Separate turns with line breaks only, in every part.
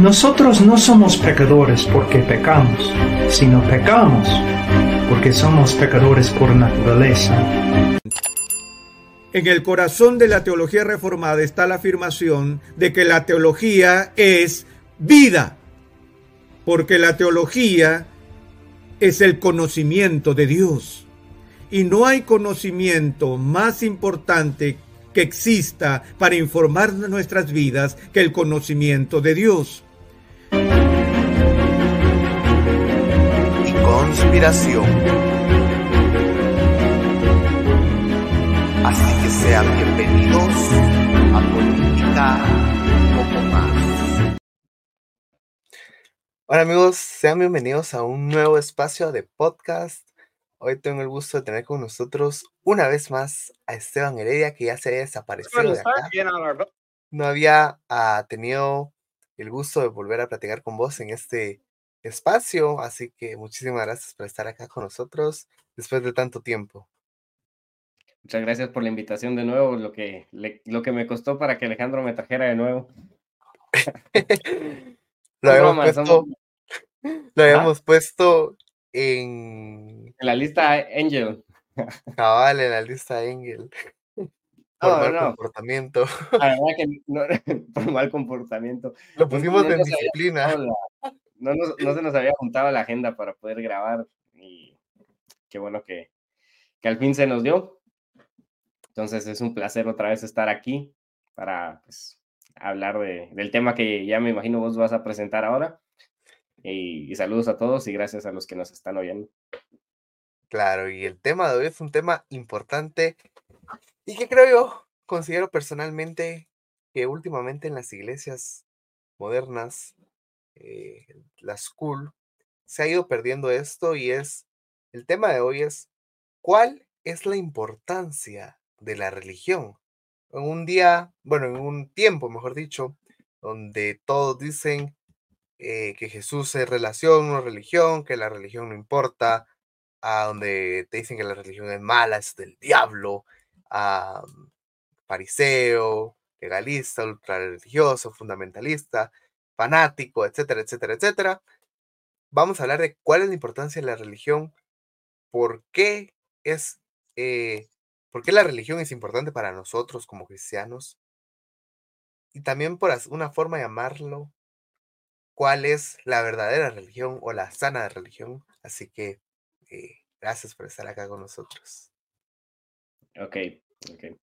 Nosotros no somos pecadores porque pecamos, sino pecamos porque somos pecadores por naturaleza.
En el corazón de la teología reformada está la afirmación de que la teología es vida, porque la teología es el conocimiento de Dios. Y no hay conocimiento más importante que exista para informar nuestras vidas que el conocimiento de Dios.
y conspiración. Así que sean bienvenidos a Política un poco más. Hola amigos, sean bienvenidos a un nuevo espacio de podcast. Hoy tengo el gusto de tener con nosotros una vez más a Esteban Heredia, que ya se había desaparecido de acá. No había ah, tenido el gusto de volver a platicar con vos en este espacio, así que muchísimas gracias por estar acá con nosotros después de tanto tiempo.
Muchas gracias por la invitación de nuevo, lo que, le- lo que me costó para que Alejandro me trajera de nuevo.
Lo habíamos
broma,
puesto,
somos-
lo habíamos puesto en
En la lista Angel.
cabal en la lista Engel por
No,
mal
no.
comportamiento.
La verdad que no, por mal comportamiento.
Lo pusimos en disciplina.
juntado la- no, nos- no se nos había juntado la agenda para poder grabar y qué bueno que, que al fin se nos dio. Entonces es un placer otra vez estar aquí para pues, hablar de- del tema que ya me imagino vos vas a presentar ahora. Y, saludos a todos y gracias a los que nos están oyendo.
Claro, y el tema de hoy es un tema importante y que creo yo, considero personalmente que últimamente en las iglesias modernas, eh, la school, se ha ido perdiendo esto y es, el tema de hoy es, ¿cuál es la importancia de la religión? En un día, bueno, en un tiempo, mejor dicho, donde todos dicen eh, que Jesús es relación, no religión, que la religión no importa, a donde te dicen que la religión es mala, es del diablo, a fariseo, legalista, ultrarreligioso, fundamentalista, fanático, etcétera, etcétera, etcétera. Vamos a hablar de cuál es la importancia de la religión, por qué es, eh, por qué la religión es importante para nosotros como cristianos, y también por una forma de llamarlo, cuál es la verdadera religión o la sana religión. Así que eh, gracias por estar acá con nosotros.
Ok, ok.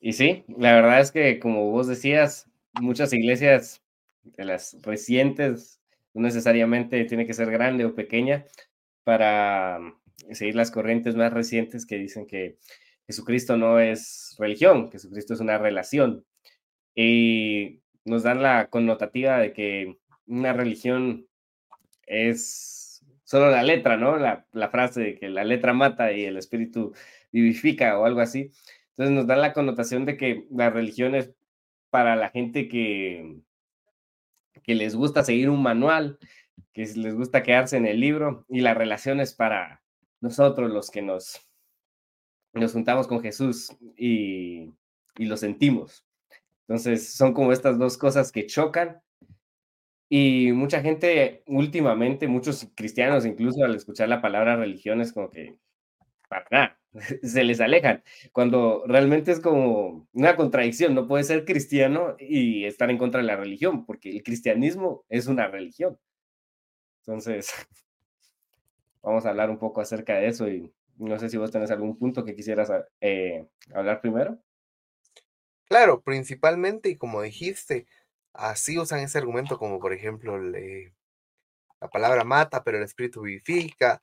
Y sí, la verdad es que como vos decías, muchas iglesias de las recientes, no necesariamente tiene que ser grande o pequeña, para mm, seguir las corrientes más recientes que dicen que Jesucristo no es religión, que Jesucristo es una relación. Y nos dan la connotativa de que una religión es solo la letra, ¿no? La, frase de que la letra mata y el espíritu vivifica o algo así. Entonces nos dan la connotación de que la religión es para la gente que, que les gusta seguir un manual, que les gusta quedarse en el libro, y la relación es para nosotros los que nos, nos juntamos con Jesús y, y lo sentimos. Entonces son como estas dos cosas que chocan. Y mucha gente últimamente, muchos cristianos incluso al escuchar la palabra religión es como que, para nada, se les alejan, cuando realmente es como una contradicción, no puede ser cristiano y estar en contra de la religión, porque el cristianismo es una religión. Entonces, vamos a hablar un poco acerca de eso y no sé si vos tenés algún punto que quisieras eh, hablar primero.
Claro, principalmente, y como dijiste, así usan ese argumento como por ejemplo le- la palabra mata, pero el espíritu vivifica,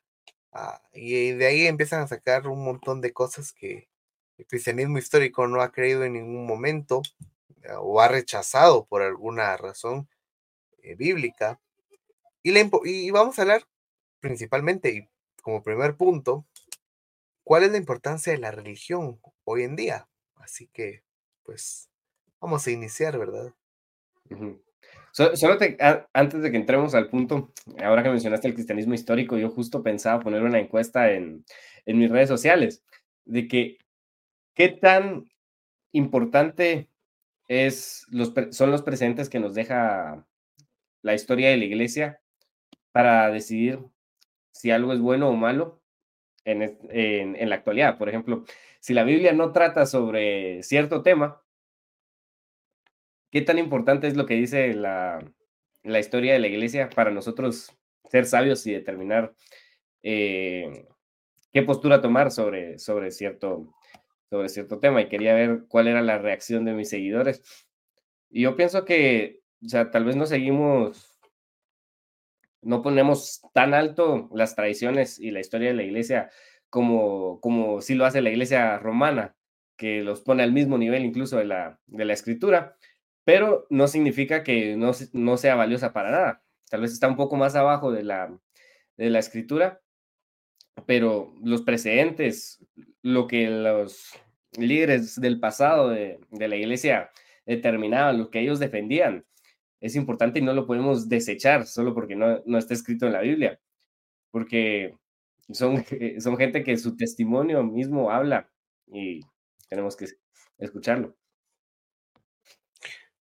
ah, y de ahí empiezan a sacar un montón de cosas que el cristianismo histórico no ha creído en ningún momento eh, o ha rechazado por alguna razón eh, bíblica. Y, impo- y vamos a hablar principalmente, y como primer punto, cuál es la importancia de la religión hoy en día. Así que, pues, vamos a iniciar, ¿verdad?
Solo antes de que entremos al punto, ahora que mencionaste el cristianismo histórico, yo justo pensaba poner una encuesta en, en mis redes sociales de que qué tan importante es los, son los precedentes que nos deja la historia de la iglesia para decidir si algo es bueno o malo en, en la actualidad. Por ejemplo, si la Biblia no trata sobre cierto tema, ¿qué tan importante es lo que dice la, la historia de la iglesia para nosotros ser sabios y determinar eh, qué postura tomar sobre, sobre, cierto, sobre cierto tema? Y quería ver cuál era la reacción de mis seguidores. Y yo pienso que, o sea, tal vez no seguimos, no ponemos tan alto las tradiciones y la historia de la iglesia como, como sí lo hace la iglesia romana, que los pone al mismo nivel incluso de la, de la escritura, pero no significa que no, no sea valiosa para nada. Tal vez está un poco más abajo de la, de la escritura, pero los precedentes, lo que los líderes del pasado de, de la iglesia determinaban, lo que ellos defendían, es importante y no lo podemos desechar solo porque no, no está escrito en la Biblia, porque son, son gente que su testimonio mismo habla y tenemos que escucharlo.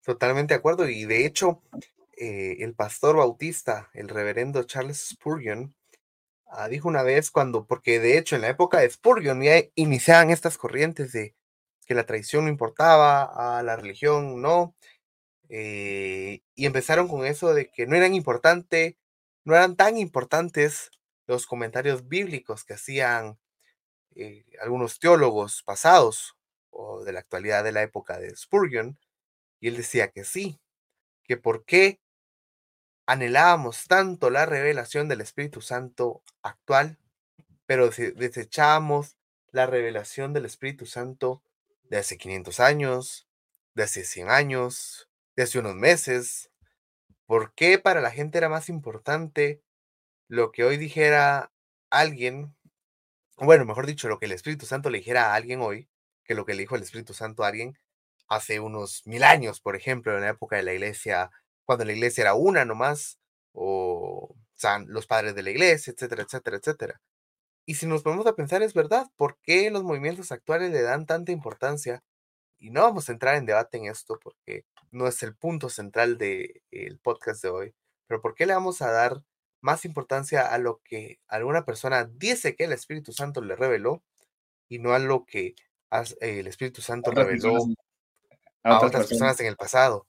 Totalmente de acuerdo. Y de hecho, eh, el pastor bautista, el reverendo Charles Spurgeon, ah, dijo una vez cuando, porque de hecho en la época de Spurgeon ya iniciaban estas corrientes de que la tradición no importaba, a la religión no, eh, y empezaron con eso de que no eran importante, no eran tan importantes los comentarios bíblicos que hacían eh, algunos teólogos pasados o de la actualidad de la época de Spurgeon, y él decía que sí, que por qué anhelábamos tanto la revelación del Espíritu Santo actual, pero dese- desechábamos la revelación del Espíritu Santo de hace 500 años, de hace 100 años, de hace unos meses. ¿Por qué para la gente era más importante lo que hoy dijera alguien, bueno, mejor dicho, lo que el Espíritu Santo le dijera a alguien hoy, que lo que le dijo el Espíritu Santo a alguien hace unos mil años, por ejemplo, en la época de la iglesia, cuando la iglesia era una nomás, o san, los padres de la iglesia, etcétera, etcétera, etcétera. Y si nos ponemos a pensar, es verdad, ¿por qué los movimientos actuales le dan tanta importancia? Y no vamos a entrar en debate en esto porque no es el punto central del podcast de hoy, pero ¿por qué le vamos a dar más importancia a lo que alguna persona dice que el Espíritu Santo le reveló y no a lo que has- el Espíritu Santo
Otras
reveló
personas-
a otras personas en el pasado?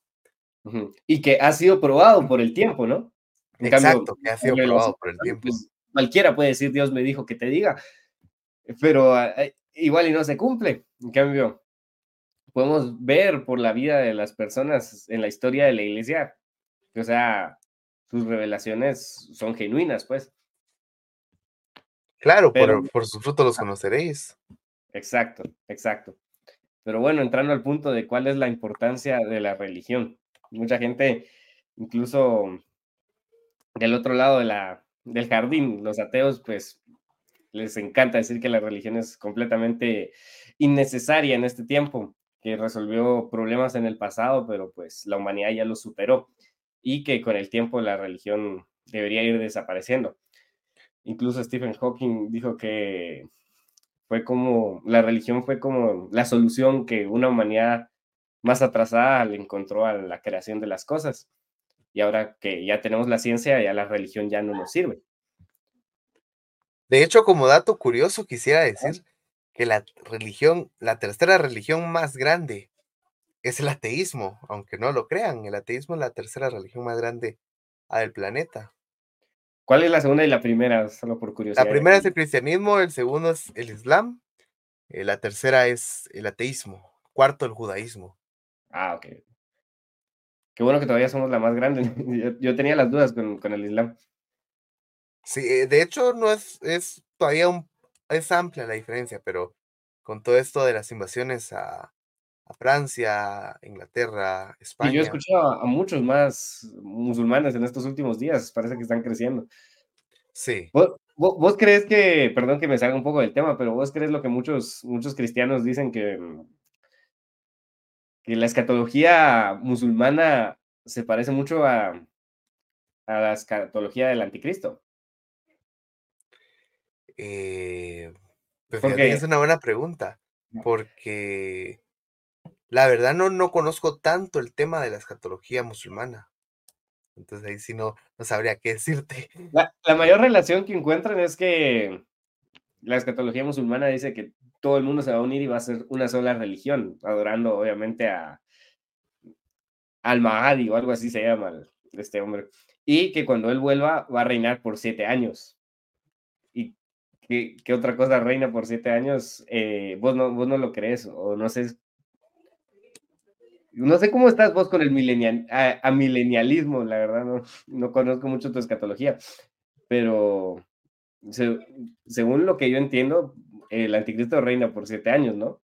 Y que ha sido probado por el tiempo, ¿no? En cambio,
Exacto, que ha sido probado por el tiempo.
pues, cualquiera puede decir, Dios me dijo que te diga, pero eh, igual y no se cumple. En cambio, podemos ver por la vida de las personas en la historia de la iglesia, que, o sea, sus revelaciones son genuinas, pues.
Claro,
Pero-
por, por sus frutos los conoceréis.
Exacto, exacto. Pero bueno, entrando al punto de cuál es la importancia de la religión. Mucha gente, incluso del otro lado de la, del jardín, los ateos, pues les encanta decir que la religión es completamente innecesaria en este tiempo, que resolvió problemas en el pasado, pero pues la humanidad ya lo superó y que con el tiempo la religión debería ir desapareciendo. Incluso Stephen Hawking dijo que fue como, la religión fue como la solución que una humanidad más atrasada le encontró a la creación de las cosas. Y ahora que ya tenemos la ciencia, ya la religión ya no nos sirve.
De hecho, como dato curioso, quisiera decir que la religión, la tercera religión más grande es el ateísmo, aunque no lo crean, el ateísmo es la tercera religión más grande del planeta.
¿Cuál es la segunda y la primera? Solo por curiosidad.
La primera es el cristianismo, el segundo es el islam, eh, la tercera es el ateísmo, cuarto el judaísmo.
Ah, ok. Qué bueno que todavía somos la más grande. Yo, yo tenía las dudas con, con el islam.
Sí, eh, de hecho no es, es todavía un, es amplia la diferencia, pero con todo esto de las invasiones a, a Francia, Inglaterra,
Y yo he
España,
escuchado a, muchos más musulmanes en estos últimos días. Parece que están creciendo.
sí,
¿Vos, vos- vos crees que, perdón que me salga un poco del tema, pero vos crees lo que muchos, muchos cristianos dicen que, mm, que la escatología musulmana se parece mucho a, a la escatología del anticristo?
Eh, pues es una buena pregunta, porque la verdad no, no conozco tanto el tema de la escatología musulmana, entonces ahí sí no, no sabría qué decirte.
La, la mayor relación que encuentran es que la escatología musulmana dice que todo el mundo se va a unir y va a ser una sola religión, adorando obviamente a al Mahdi o algo así se llama este hombre. Y que cuando él vuelva va a reinar por siete años. ¿Y qué, otra cosa reina por siete años? Eh, vos, no, vos no lo crees o no sé. No sé cómo estás vos con el milenial, a, milenialismo, la verdad, no, no conozco mucho tu escatología, pero se- según lo que yo entiendo, el anticristo reina por siete años, ¿no?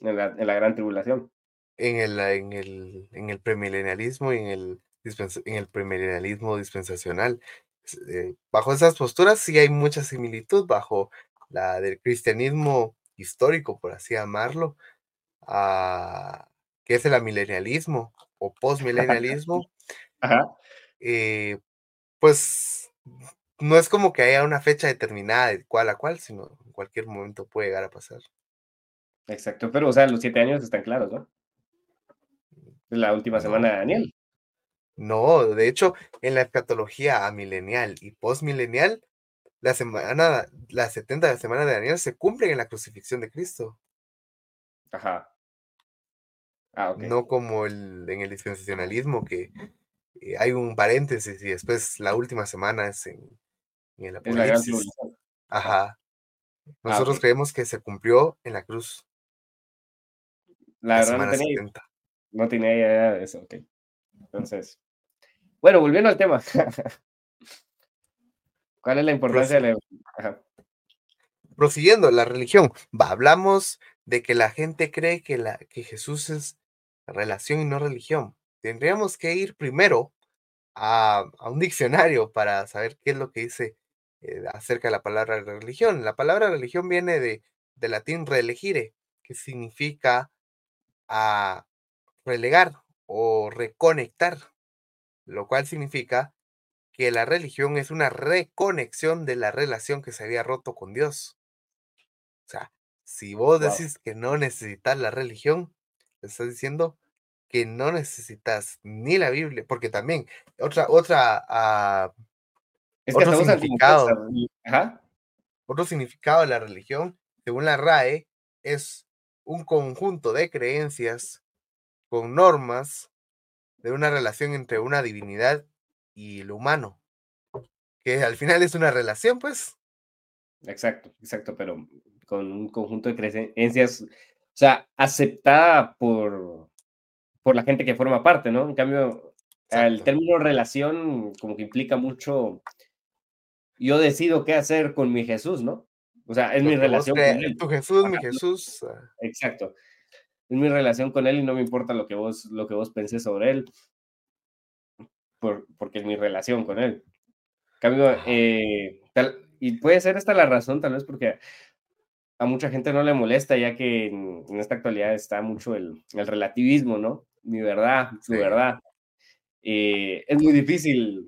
En la, en la gran tribulación.
En el, en el, en el premilenialismo y en el, en el premilenialismo dispensacional. Eh, bajo esas posturas sí hay mucha similitud bajo la del cristianismo histórico, por así llamarlo, a, que es el amilenialismo o postmilenialismo.
Ajá.
eh, pues no es como que haya una fecha determinada de cuál a cuál, sino en cualquier momento puede llegar a pasar.
Exacto, pero o sea, los siete años están claros, ¿no? La última semana de Daniel.
No, de hecho, en la escatología amilenial y postmilenial, la semana, las 70 de la semana de Daniel se cumplen en la crucifixión de Cristo,
Ajá. Ah,
no como el, en el dispensacionalismo, que eh, hay un paréntesis y después la última semana es en, en el
la
Apocalipsis. Ajá. Nosotros
ok.
creemos que se cumplió en la cruz,
La
la
verdad no
semana
tenía,
70.
no tenía idea de eso, ok. Entonces, bueno, volviendo al tema. ¿Cuál es la importancia de la... Ajá.
Prosiguiendo, la religión. Va, hablamos de que la gente cree que, la, que Jesús es relación y no religión. Tendríamos que ir primero a, a un diccionario para saber qué es lo que dice eh, acerca de la palabra religión. La palabra religión viene de, de latín relegire, que significa a relegar o reconectar, lo cual significa que la religión es una reconexión de la relación que se había roto con Dios. O sea, si vos
Wow.
decís que no necesitas la religión, estás diciendo que no necesitas ni la Biblia, porque también otra, otra, ah,
Es que
otro significado,
Ajá.
otro significado de la religión, según la RAE, es un conjunto de creencias con normas de una relación entre una divinidad y lo humano, que al final es una relación, pues.
Exacto, exacto, pero con un conjunto de creencias, o sea, aceptada por, por la gente que forma parte, ¿no? En cambio, el término relación como que implica mucho, yo decido qué hacer con mi Jesús, ¿no? O sea, es mi
vos
relación con él.
tu Jesús, mi Jesús. ah,
exacto. Es mi relación con él y no me importa lo que vos, lo que vos pensés sobre él, por- porque es mi relación con él. Cambio, eh, tal- y puede ser esta la razón, tal vez porque a mucha gente no le molesta, ya que en, en esta actualidad está mucho el, el relativismo, ¿no? Mi verdad, tu
Sí.
verdad. Eh, es muy difícil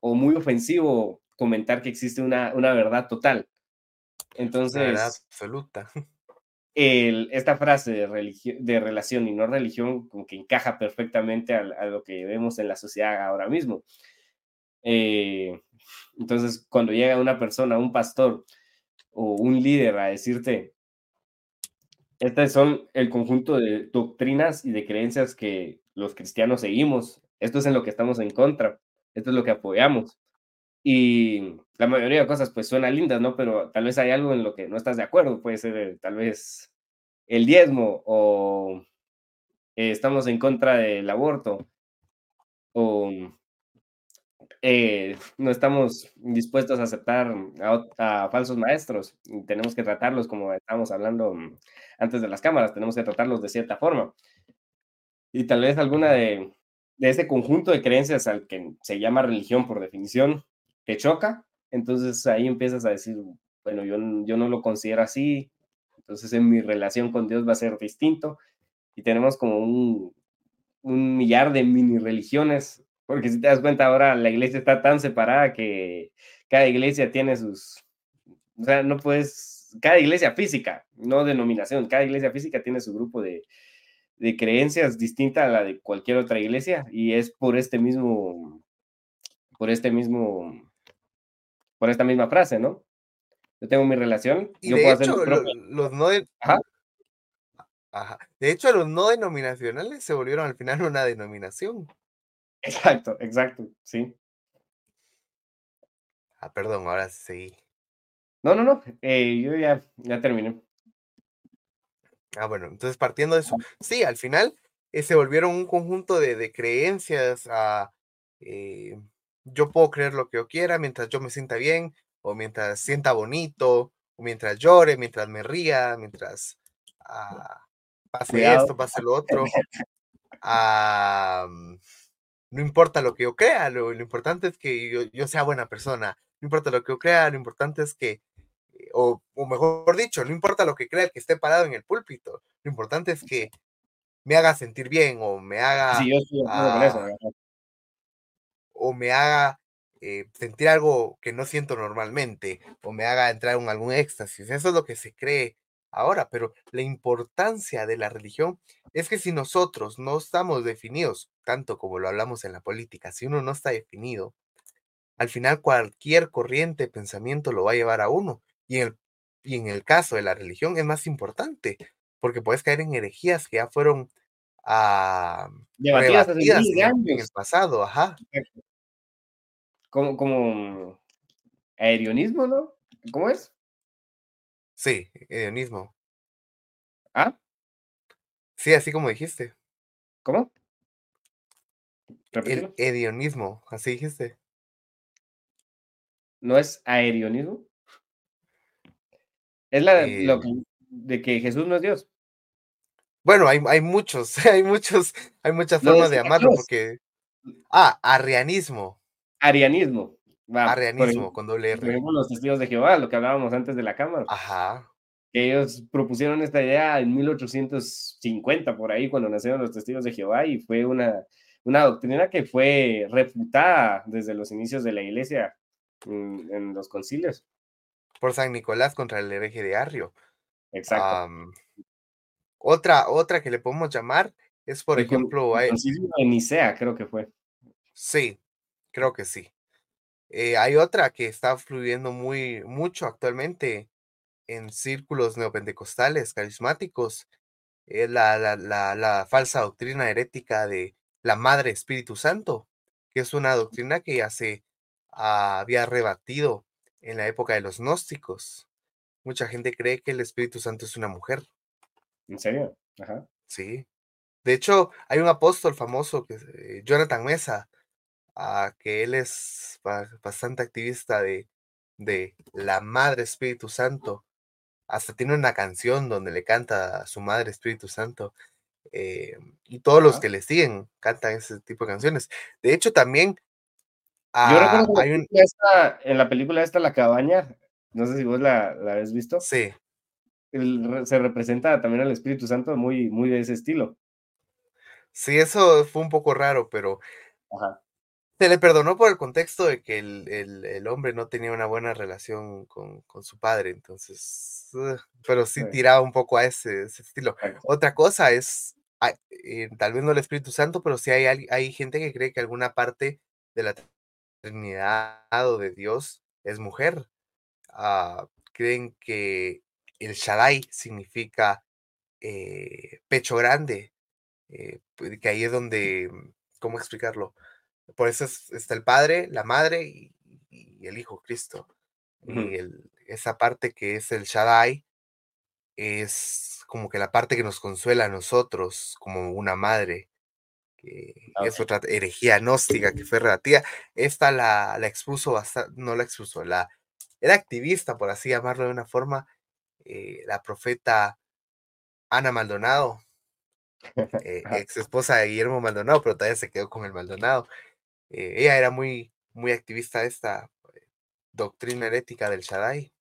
o muy ofensivo comentar que existe una, una verdad total.
una verdad
Entonces,
absoluta.
El- esta frase de, religio- de relación y no religión como que encaja perfectamente a, lo que vemos en la sociedad ahora mismo. Eh, entonces, cuando llega una persona, un pastor o un líder a decirte, estas son el conjunto de doctrinas y de creencias que los cristianos seguimos, esto es en lo que estamos en contra, esto es lo que apoyamos. Y la mayoría de cosas pues suenan lindas, ¿no? Pero tal vez hay algo en lo que no estás de acuerdo, puede ser eh, tal vez el diezmo o eh, estamos en contra del aborto o eh, no estamos dispuestos a aceptar a, a, falsos maestros. Tenemos que tratarlos como estábamos hablando mm, antes de las cámaras, tenemos que tratarlos de cierta forma. Y tal vez alguna de, de ese conjunto de creencias al que se llama religión por definición te choca, entonces ahí empiezas a decir, bueno, yo, yo no lo considero así, entonces en mi relación con Dios va a ser distinto y tenemos como un, millar de mini religiones, porque si te das cuenta ahora la iglesia está tan separada que cada iglesia tiene sus, o sea, no puedes, cada iglesia física, no denominación, cada iglesia física tiene su grupo de, de creencias distinta a la de cualquier otra iglesia y es por este mismo, por este mismo por esta misma frase, ¿no? Yo tengo mi relación.
Y
yo
de
puedo
hecho,
hacer
lo, los no de...
Ajá.
Ajá. De hecho, los no denominacionales se volvieron al final una denominación.
Exacto, exacto, sí.
Ah, perdón, ahora sí.
No, no, no, eh, yo ya, ya terminé.
Ah, bueno, entonces partiendo de eso, sí, al final eh, se volvieron un conjunto de, de creencias a... Eh, yo puedo creer lo que yo quiera mientras yo me sienta bien, o mientras sienta bonito, o mientras llore, mientras me ría, mientras ah, pase
Cuidado.
esto, pase lo otro. Ah, no importa lo que yo crea, lo, lo importante es que yo, yo sea buena persona. No importa lo que yo crea, lo importante es que, eh, o, o mejor dicho, no importa lo que crea el que esté parado en el púlpito, lo importante es que me haga sentir bien o me haga
Sí, yo estoy con eso.
Ah, o me haga eh, sentir algo que no siento normalmente, o me haga entrar en algún éxtasis. Eso es lo que se cree ahora, pero la importancia de la religión es que si nosotros no estamos definidos, tanto como lo hablamos en la política, si uno no está definido, al final cualquier corriente de pensamiento lo va a llevar a uno. Y en el, y en el caso de la religión es más importante, porque puedes caer en herejías que ya fueron ah,
Debatidas miles de
en el, pasado, ajá.
Como, como aerionismo, ¿no? ¿Cómo es?
Sí, hedonismo.
¿Ah?
Sí, así como dijiste.
¿Cómo?
El hedionismo, así dijiste.
¿No es aerionismo? Es la de, lo
Eh,
que, de que Jesús no es Dios.
bueno, hay, hay muchos, hay muchos, hay muchas formas de
Dios.
porque. Ah, arrianismo.
Arianismo. Va, ejemplo,
con doble R.
ejemplo, los testigos de Jehová, lo que hablábamos antes de la cámara.
Ajá.
ellos propusieron esta idea en 1850, por ahí, cuando nacieron los testigos de Jehová, y fue una, una doctrina que fue refutada desde los inicios de la iglesia en, en los concilios.
Por San Nicolás contra el hereje de Arrio.
Exacto.
Otra, otra que le podemos llamar es, por
El
ejemplo,
el
hay-
concilio de Nicea, creo que fue.
sí, creo que sí. Eh, hay otra que está fluyendo muy mucho actualmente en círculos neopentecostales carismáticos, es la, la, la, la falsa doctrina herética de la Madre Espíritu Santo, que es una doctrina que ya se ah, había rebatido en la época de los gnósticos. Mucha gente cree que el Espíritu Santo es una mujer,
¿En serio? Ajá.
sí. De hecho, hay un apóstol famoso, que eh, Jonathan Mesa, ah, que él es ba- bastante activista de, de la Madre Espíritu Santo. Hasta tiene una canción donde le canta a su Madre Espíritu Santo. eh, y todos los que le siguen cantan ese tipo de canciones. De hecho, también
Yo
ah, hay un...
esta- en la película esta, La Cabaña, no sé si vos la, la habéis visto,
Sí,
el se representa también al Espíritu Santo muy, muy de ese estilo.
sí, eso fue un poco raro, pero
Ajá.
Se le perdonó por el contexto de que el, el- el hombre no tenía una buena relación con, con su padre, entonces, pero sí
Sí.
tiraba un poco a ese, ese estilo. Otra cosa es, hay- eh, tal vez no el Espíritu Santo, pero sí hay, hay gente que cree que alguna parte de la Trinidad o de Dios es mujer. Ah, creen que el Shaddai significa eh, pecho grande, eh, pues, que ahí es donde, ¿cómo explicarlo? Por eso es- está el padre, la madre y, el Hijo Cristo. Y el- esa parte que es el Shaddai es como que la parte que nos consuela a nosotros, como una madre, que
Ah,
es otra herejía gnóstica que fue relativa. Esta la, la expuso bastante, no la expuso, la era activista, por así llamarlo de una forma, eh, la profeta Ana Maldonado, eh, ex esposa de Guillermo Maldonado, pero todavía se quedó con el Maldonado. Eh, ella era muy, muy activista de esta eh, doctrina herética del Shaddai.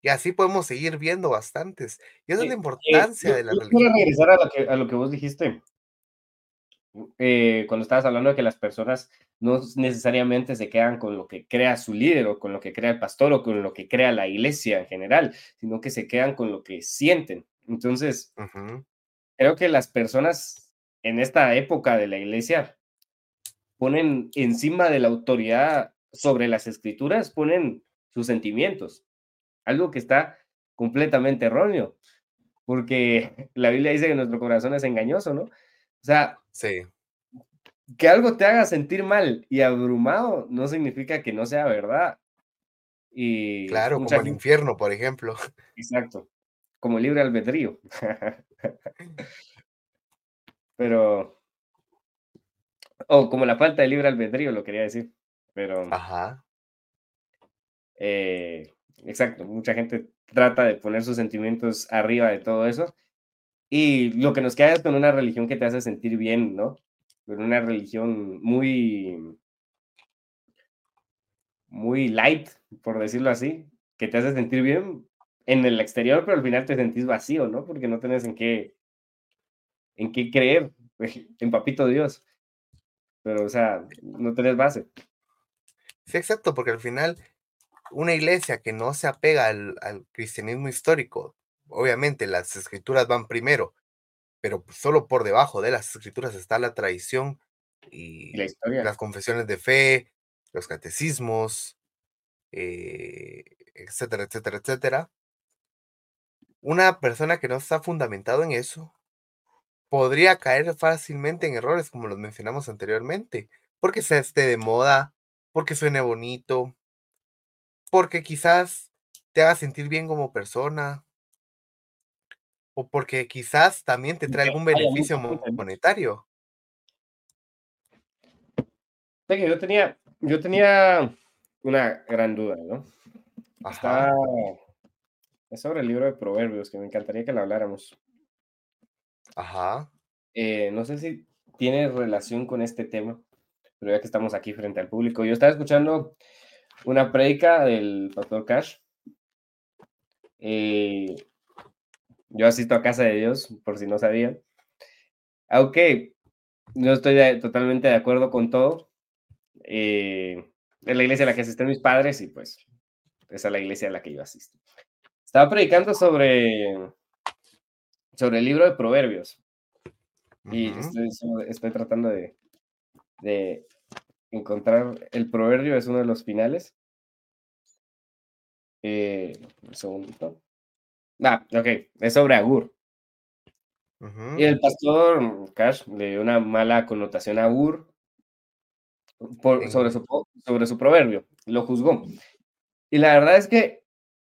Y así podemos seguir viendo bastantes. Y esa es la
eh,
importancia de la
yo
religión.
quiero regresar a lo que, a lo que vos dijiste. eh, cuando estabas hablando de que las personas no necesariamente se quedan con lo que crea su líder o con lo que crea el pastor o con lo que crea la iglesia en general, sino que se quedan con lo que sienten. Entonces, creo que las personas en esta época de la iglesia ponen encima de la autoridad sobre las escrituras, ponen sus sentimientos, algo que está completamente erróneo, porque la Biblia dice que nuestro corazón es engañoso, ¿no? O sea,
Sí,
que algo te haga sentir mal y abrumado no significa que no sea verdad. Y
claro,
mucha
como el infierno, por ejemplo.
exacto, como libre albedrío. Pero, o como la falta de libre albedrío, lo quería decir. Pero,
Ajá,
eh, exacto, mucha gente trata de poner sus sentimientos arriba de todo eso. Y lo que nos queda es con una religión que te hace sentir bien, ¿no? Con una religión muy, muy light, por decirlo así, que te hace sentir bien en el exterior, pero al final te sentís vacío, ¿no? Porque no tenés en qué, en qué creer, en papito Dios. Pero, o sea, no tenés base.
sí, exacto, porque al final una iglesia que no se apega al, al cristianismo histórico, obviamente las escrituras van primero, pero solo por debajo de las escrituras está la tradición
Y la
y
historia.
las confesiones de fe, los catecismos, eh, etcétera, etcétera, etcétera. Una persona que no está fundamentado en eso podría caer fácilmente en errores como los mencionamos anteriormente, porque se esté de moda, porque suene bonito, porque quizás te haga sentir bien como persona, o porque quizás también te trae algún beneficio monetario.
Yo tenía, yo tenía una gran duda, ¿no? Está,
Ajá,
es sobre el libro de Proverbios, que me encantaría que lo habláramos.
Ajá,
Eh, no sé si tiene relación con este tema, pero ya que estamos aquí frente al público, yo estaba escuchando una prédica del pastor Cash. eh, yo asisto a Casa de Dios, por si no sabían. Aunque no estoy totalmente de acuerdo con todo. eh, es la iglesia a la que asisten mis padres y pues esa es la iglesia a la que yo asisto. Estaba predicando sobre, sobre el libro de Proverbios. Y estoy, tratando de, de encontrar el proverbio, es uno de los finales. Eh, un segundito. Ah, ok, es sobre Agur. Y el pastor Cash le dio una mala connotación a Agur por, sobre, su, sobre su proverbio, lo juzgó. Y la verdad es que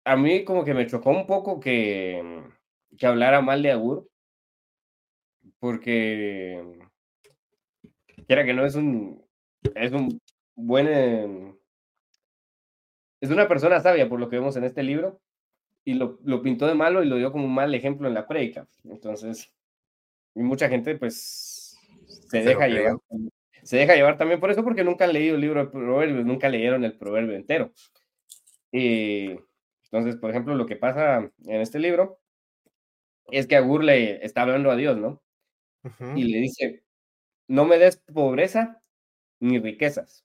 a mí como que me chocó un poco que, que hablara mal de Agur, porque quiera que no es un, es un buen, eh, es una persona sabia por lo que vemos en este libro, y lo, lo pintó de malo y lo dio como un mal ejemplo en la prédica. Entonces, y mucha gente pues se deja llevar, se deja llevar también por eso porque nunca han leído el libro de proverbios, nunca leyeron el proverbio entero. Y entonces, por ejemplo, lo que pasa en este libro es que Agur le está hablando a Dios, ¿no? Y le dice, no me des pobreza ni riquezas,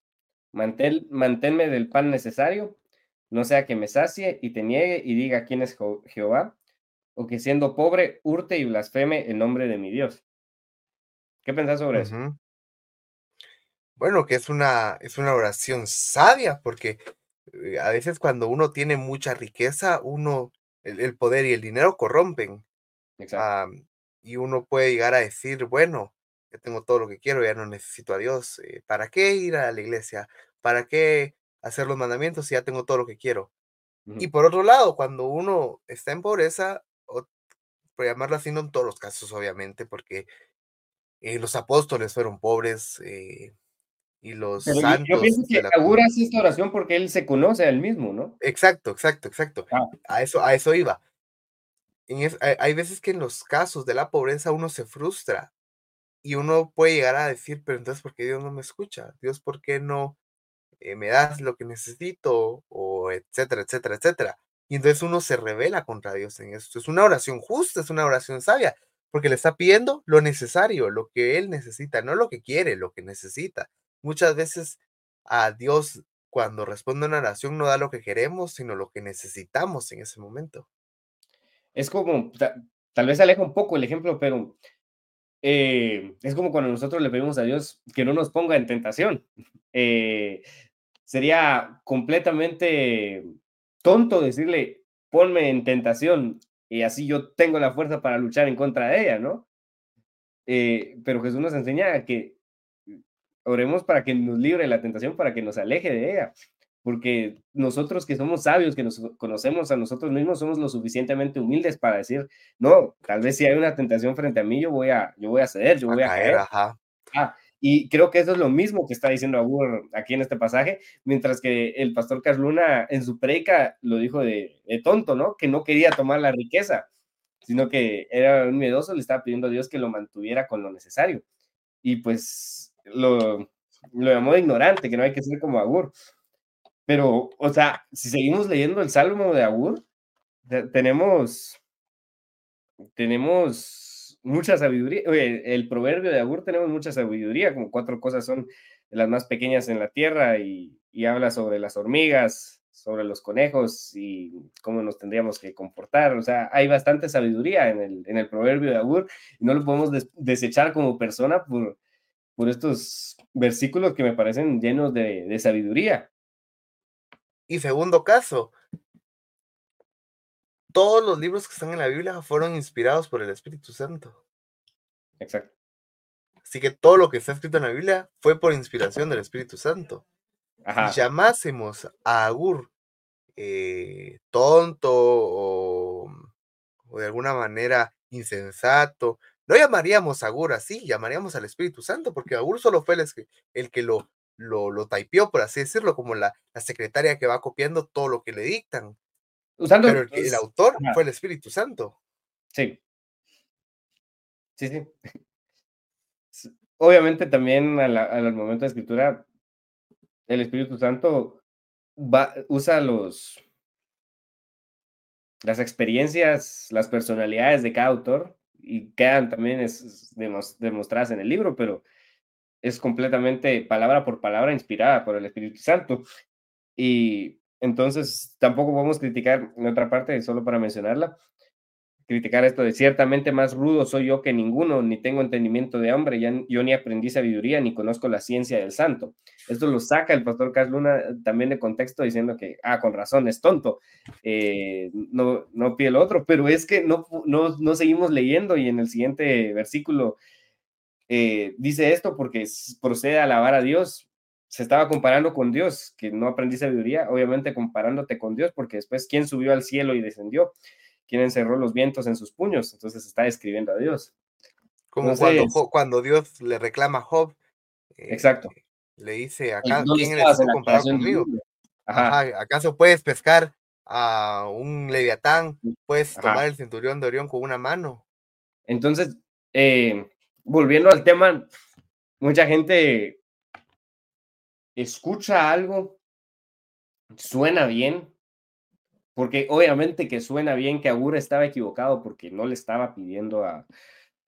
Mantén, manténme del pan necesario, no sea que me sacie y te niegue y diga quién es Jehová, o que siendo pobre hurte y blasfeme el nombre de mi Dios. ¿Qué pensás sobre eso?
Bueno, que es una, es una oración sabia, porque eh, a veces cuando uno tiene mucha riqueza, uno, el, el poder y el dinero corrompen.
Exacto.
am, y uno puede llegar a decir, bueno, ya tengo todo lo que quiero, ya no necesito a Dios. eh, ¿Para qué ir a la iglesia? ¿Para qué hacer los mandamientos y ya tengo todo lo que quiero. Y
Ujú.
por otro lado, cuando uno está en pobreza, o por llamarlo así, no en todos los casos, obviamente, porque eh, los apóstoles fueron pobres eh, y los
Pero yo, yo pienso
santos
que
de la
Agur
comunidad.
hace esta oración porque él se conoce a él mismo, ¿no?
Exacto, exacto, exacto.
Ah,
A eso, a eso iba. Hay veces que en los casos de la pobreza uno se frustra y uno puede llegar a decir, pero entonces, ¿por qué Dios no me escucha? Dios, ¿por qué no eh, me das lo que necesito? O etcétera, etcétera, etcétera. Y entonces uno se revela contra Dios en esto. Es una oración justa, es una oración sabia, porque le está pidiendo lo necesario, lo que él necesita, no lo que quiere, lo que necesita. Muchas veces a Dios, cuando responde a una oración, no da lo que queremos, sino lo que necesitamos en ese momento.
Es como, ta- tal vez aleja un poco el ejemplo, pero eh, es como cuando nosotros le pedimos a Dios que no nos ponga en tentación. Eh, sería completamente tonto decirle, ponme en tentación y así yo tengo la fuerza para luchar en contra de ella, ¿no? Eh, pero Jesús nos enseña que oremos para que nos libre la tentación, para que nos aleje de ella. Porque nosotros que somos sabios, que nos conocemos a nosotros mismos, somos lo suficientemente humildes para decir, no, tal vez si hay una tentación frente a mí, yo voy a, yo voy a ceder, yo
A
voy a
caer, ajá.
Ah, y creo que eso es lo mismo que está diciendo Agur aquí en este pasaje, mientras que el pastor Casluna en su predica lo dijo de, de tonto, ¿no? Que no quería tomar la riqueza, sino que era un miedoso, le estaba pidiendo a Dios que lo mantuviera con lo necesario. Y pues lo, lo llamó de ignorante, que no hay que ser como Agur. Pero, o sea, si seguimos leyendo el Salmo de te- tenemos, tenemos mucha sabiduría. El proverbio de Agur tenemos mucha sabiduría, como cuatro cosas son las más pequeñas en la tierra y, y habla sobre las hormigas, sobre los conejos y cómo nos tendríamos que comportar. O sea, hay bastante sabiduría en el, en el proverbio de Agur y no lo podemos des- desechar como persona por, por estos versículos que me parecen llenos de, de sabiduría.
Y segundo caso, todos los libros que están en la Biblia fueron inspirados por el Espíritu Santo.
Exacto.
Así que todo lo que está escrito en la Biblia fue por inspiración del Espíritu Santo.
Ajá.
Si llamásemos a Agur eh, tonto o, o de alguna manera insensato, no llamaríamos a Agur así, llamaríamos al Espíritu Santo, porque Agur solo fue el, el que lo, lo, lo typeó, por así decirlo, como la, la secretaria que va copiando todo lo que le dictan.
Usando,
Pero el, el autor fue el Espíritu Santo.
Sí. Sí, sí. Obviamente también a la- al momento de escritura, el Espíritu Santo va, usa los, las experiencias, las personalidades de cada autor y quedan también es, es demos- demostradas en el libro, pero es completamente palabra por palabra inspirada por el Espíritu Santo. Y entonces tampoco podemos criticar, en otra parte, solo para mencionarla, criticar esto de ciertamente más rudo soy yo que ninguno, ni tengo entendimiento de hombre, ya, yo ni aprendí sabiduría, ni conozco la ciencia del santo. Esto lo saca el pastor Carl Luna eh, también de contexto diciendo que, ah, con razón, es tonto, eh, no, no pide lo otro, pero es que no, no, no seguimos leyendo y en el siguiente versículo eh, dice esto porque procede a alabar a Dios. Se estaba comparando con Dios, que no aprendí sabiduría, obviamente comparándote con Dios, porque después, ¿quién subió al cielo y descendió? ¿Quién encerró los vientos en sus puños? Entonces está describiendo a Dios.
Como cuando, Dios le reclama a Job. eh,
Exacto.
Le dice acá,
¿Dónde
¿quién eres tú comparado conmigo?
mundo? Ajá.
Ajá, ¿acaso puedes pescar a un leviatán? ¿Puedes
Ajá.
tomar el cinturón de Orión con una mano?
Entonces, eh, volviendo al tema, mucha gente escucha algo, suena bien, porque obviamente que suena bien que Agur estaba equivocado porque no le estaba pidiendo a,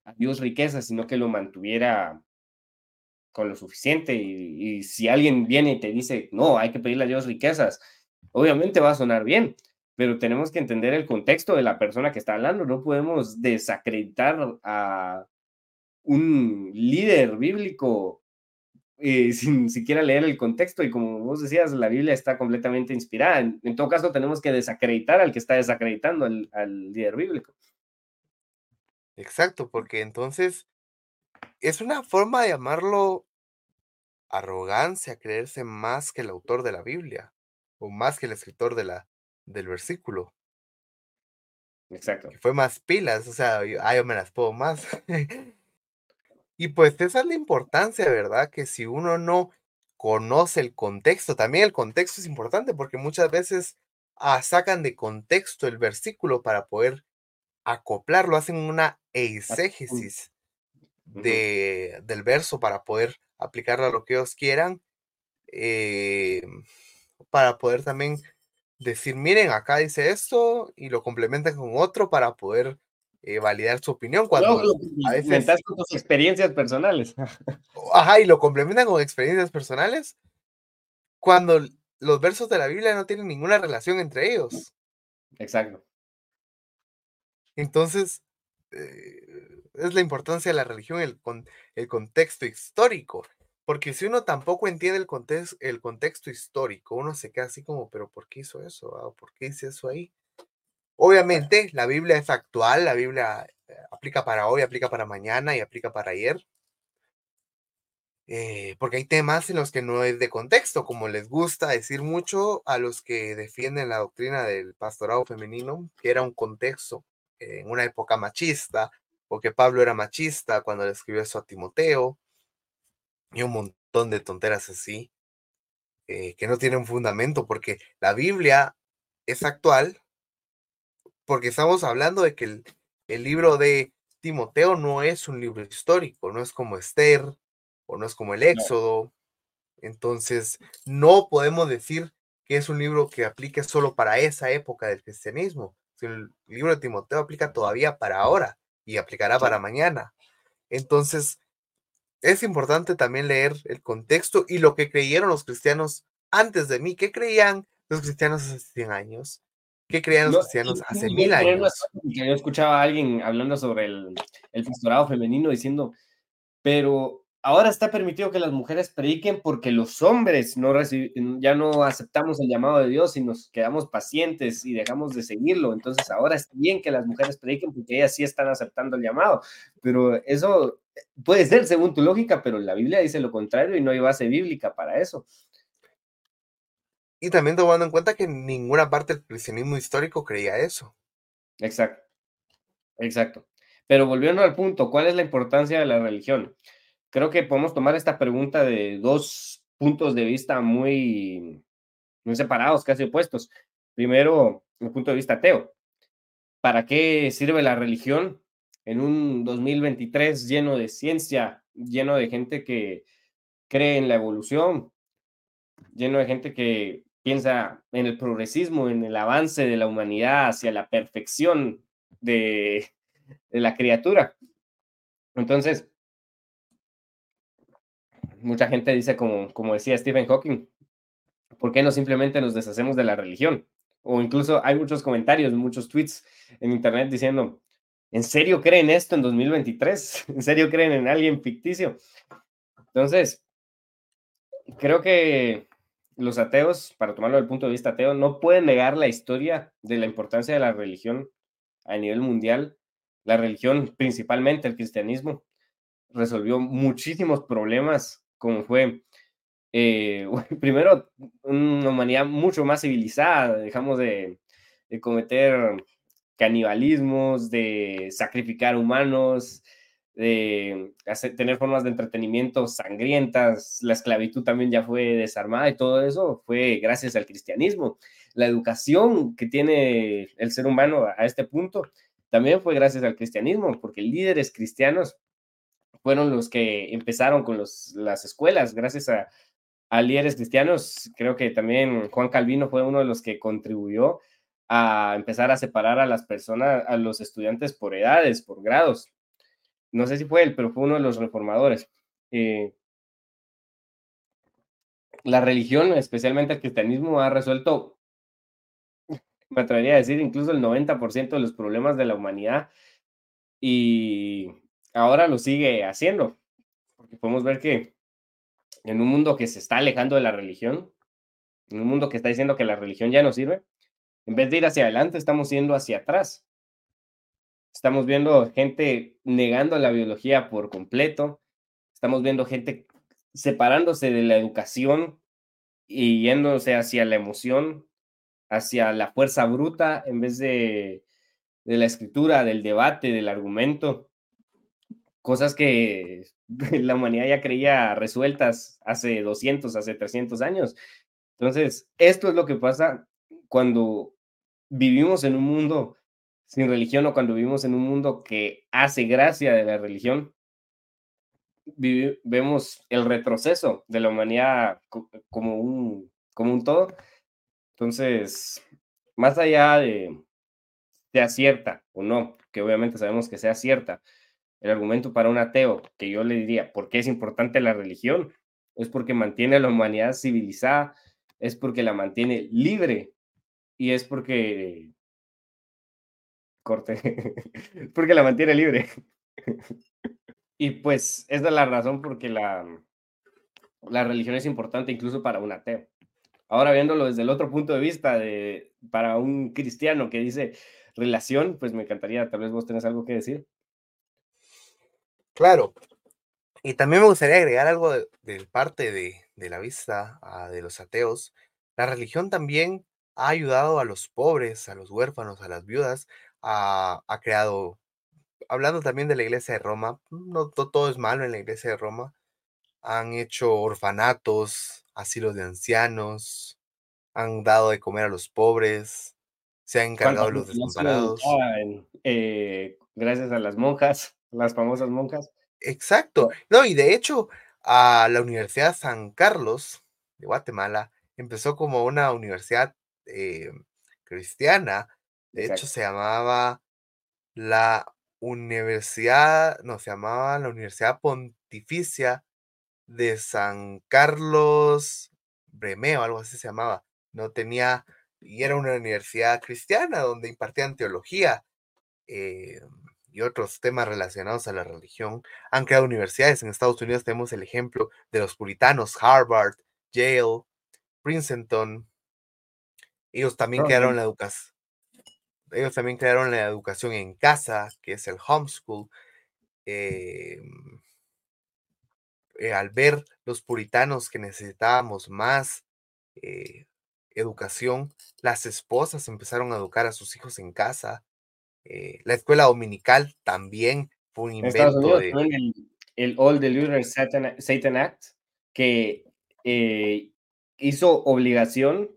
a Dios riqueza, sino que lo mantuviera con lo suficiente. Y si alguien viene y te dice, no, hay que pedirle a Dios riquezas, obviamente va a sonar bien, pero tenemos que entender el contexto de la persona que está hablando. No podemos desacreditar a un líder bíblico eh, sin siquiera leer el contexto. Y como vos decías, la Biblia está completamente inspirada. En, en todo caso, tenemos que desacreditar al que está desacreditando al, al líder bíblico.
Exacto, porque entonces es una forma de llamarlo arrogancia creerse más que el autor de la Biblia o más que el escritor de la, del versículo.
Exacto.
Que fue más pilas, o sea, yo, ah, yo me las puedo más. y pues esa es la importancia, ¿verdad? Que si uno no conoce el contexto, también el contexto es importante porque muchas veces ah, sacan de contexto el versículo para poder acoplarlo, hacen una eisegesis de, del verso para poder aplicarlo a lo que ellos quieran, eh, para poder también decir, miren, acá dice esto y lo complementan con otro para poder eh, validar su opinión. Cuando
a veces, con tus experiencias personales.
Ajá, y lo complementan con experiencias personales cuando los versos de la Biblia no tienen ninguna relación entre ellos.
Exacto.
Entonces, eh, es la importancia de la religión, el, el contexto histórico. Porque si uno tampoco entiende el, contexto, el contexto histórico, uno se queda así como, pero ¿por qué hizo eso? Ah, ¿Por qué hizo eso ahí? Obviamente, la Biblia es actual, la Biblia eh, aplica para hoy, aplica para mañana y aplica para ayer. Eh, porque hay temas en los que no es de contexto, como les gusta decir mucho a los que defienden la doctrina del pastorado femenino, que era un contexto en una época machista, o que Pablo era machista cuando le escribió eso a Timoteo, y un montón de tonteras así, eh, que no tienen fundamento, porque la Biblia es actual, porque estamos hablando de que el, el libro de Timoteo no es un libro histórico, no es como Esther o no es como el Éxodo. Entonces, no podemos decir que es un libro que aplique solo para esa época del cristianismo. El libro de Timoteo aplica todavía para ahora y aplicará para mañana. Entonces, es importante también leer el contexto y lo que creyeron los cristianos antes de mí. ¿Qué creían los cristianos hace 100 años? ¿Qué creían los cristianos hace mil años?
Yo escuchaba a alguien hablando sobre el, el pastorado femenino diciendo, pero ahora está permitido que las mujeres prediquen porque los hombres no ya no aceptamos el llamado de Dios y nos quedamos pacientes y dejamos de seguirlo. Entonces ahora es bien que las mujeres prediquen porque ellas sí están aceptando el llamado. Pero eso puede ser según tu lógica, pero la Biblia dice lo contrario y no hay base bíblica para eso.
Y también tomando en cuenta que ninguna parte del cristianismo histórico creía eso.
Exacto. Exacto. Pero volviendo al punto, ¿cuál es la importancia de la religión? creo que podemos tomar esta pregunta de dos puntos de vista muy, muy separados, casi opuestos. Primero, el punto de vista ateo. ¿Para qué sirve la religión en un 2023 lleno de ciencia, lleno de gente que cree en la evolución, lleno de gente que piensa en el progresismo, en el avance de la humanidad hacia la perfección de, la criatura? Entonces, mucha gente dice, como, como decía Stephen Hawking, ¿por qué no simplemente nos deshacemos de la religión? O incluso hay muchos comentarios, muchos tweets en internet diciendo, ¿en serio creen esto en 2023? ¿En serio creen en alguien ficticio? Entonces, creo que los ateos, para tomarlo del punto de vista ateo, no pueden negar la historia de la importancia de la religión a nivel mundial, la religión principalmente el cristianismo, resolvió muchísimos problemas como fue eh, primero una humanidad mucho más civilizada, dejamos de, cometer canibalismos, de sacrificar humanos, de tener formas de entretenimiento sangrientas, la esclavitud también ya fue desarmada y todo eso fue gracias al cristianismo. La educación que tiene el ser humano a este punto también fue gracias al cristianismo, porque líderes cristianos fueron los que empezaron con las escuelas, gracias a, a líderes cristianos. Creo que también Juan Calvino fue uno de los que contribuyó a empezar a separar a las personas, a los estudiantes por edades, por grados. No sé si fue él, pero fue uno de los reformadores. Eh, la religión, especialmente el cristianismo, ha resuelto, me atrevería a decir, incluso el 90% de los problemas de la humanidad. Y ahora lo sigue haciendo, porque podemos ver que en un mundo que se está alejando de la religión, en un mundo que está diciendo que la religión ya no sirve, en vez de ir hacia adelante, estamos yendo hacia atrás. Estamos viendo gente negando la biología por completo, estamos viendo gente separándose de la educación y yéndose hacia la emoción, hacia la fuerza bruta en vez de, de la escritura, del debate, del argumento. Cosas que la humanidad ya creía resueltas hace 200, hace 300 años. Entonces, esto es lo que pasa cuando vivimos en un mundo sin religión o cuando vivimos en un mundo que hace gracia de la religión, vemos el retroceso de la humanidad como un, como un todo. Entonces, más allá de sea cierta o no, que obviamente sabemos que sea cierta, el argumento para un ateo, que yo le diría, ¿por qué es importante la religión? Es porque mantiene a la humanidad civilizada, es porque la mantiene libre y es porque corte, porque la mantiene libre. y pues esa es la razón porque la, la religión es importante incluso para un ateo. Ahora viéndolo desde el otro punto de vista, de, para un cristiano que dice relación, pues me encantaría, tal vez vos tenés algo que decir.
Claro. Y también me gustaría agregar algo de, parte de, de, la vista de los ateos. La religión también ha ayudado a los pobres, a los huérfanos, a las viudas, ha, creado, hablando también de la iglesia de Roma, no, todo es malo en la iglesia de Roma, han hecho orfanatos, asilos de ancianos, han dado de comer a los pobres, se han encargado de los desamparados.
Eh, gracias a las monjas, las famosas monjas.
Exacto. No, y de hecho, a la Universidad San Carlos de Guatemala empezó como una universidad eh, cristiana de hecho, se llamaba la Universidad, no, se llamaba la Universidad Pontificia de San Carlos Bremeo, algo así se llamaba. No tenía, y era una universidad cristiana donde impartían teología eh, y otros temas relacionados a la religión. Han creado universidades. En Estados Unidos tenemos el ejemplo de los puritanos, Harvard, Yale, Princeton. Ellos también crearon la educación ellos también crearon la educación en casa, que es el homeschool. Em, eh, al ver los puritanos que necesitábamos más eh, educación, las esposas empezaron a educar a sus hijos en casa. Eh, la escuela dominical también fue un invento de...
El, el, All the Satan, Satan Act, que hizo obligación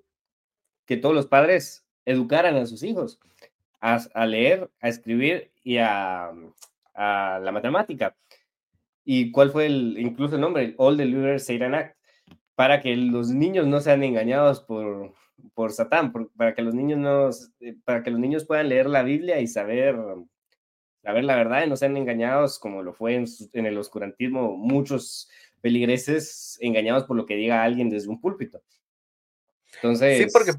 que todos los padres educaran a sus hijos a, leer, a escribir y a, la matemática. ¿Y cuál fue el, incluso el nombre? All the Leaders Satan Act, para que los niños no sean engañados por, por Satán, para, que los niños no, eh, para que los niños puedan leer la Biblia y saber, saber la verdad y no sean engañados como lo fue en, en el oscurantismo muchos peligreses engañados por lo que diga alguien desde un púlpito. Entonces,
sí, porque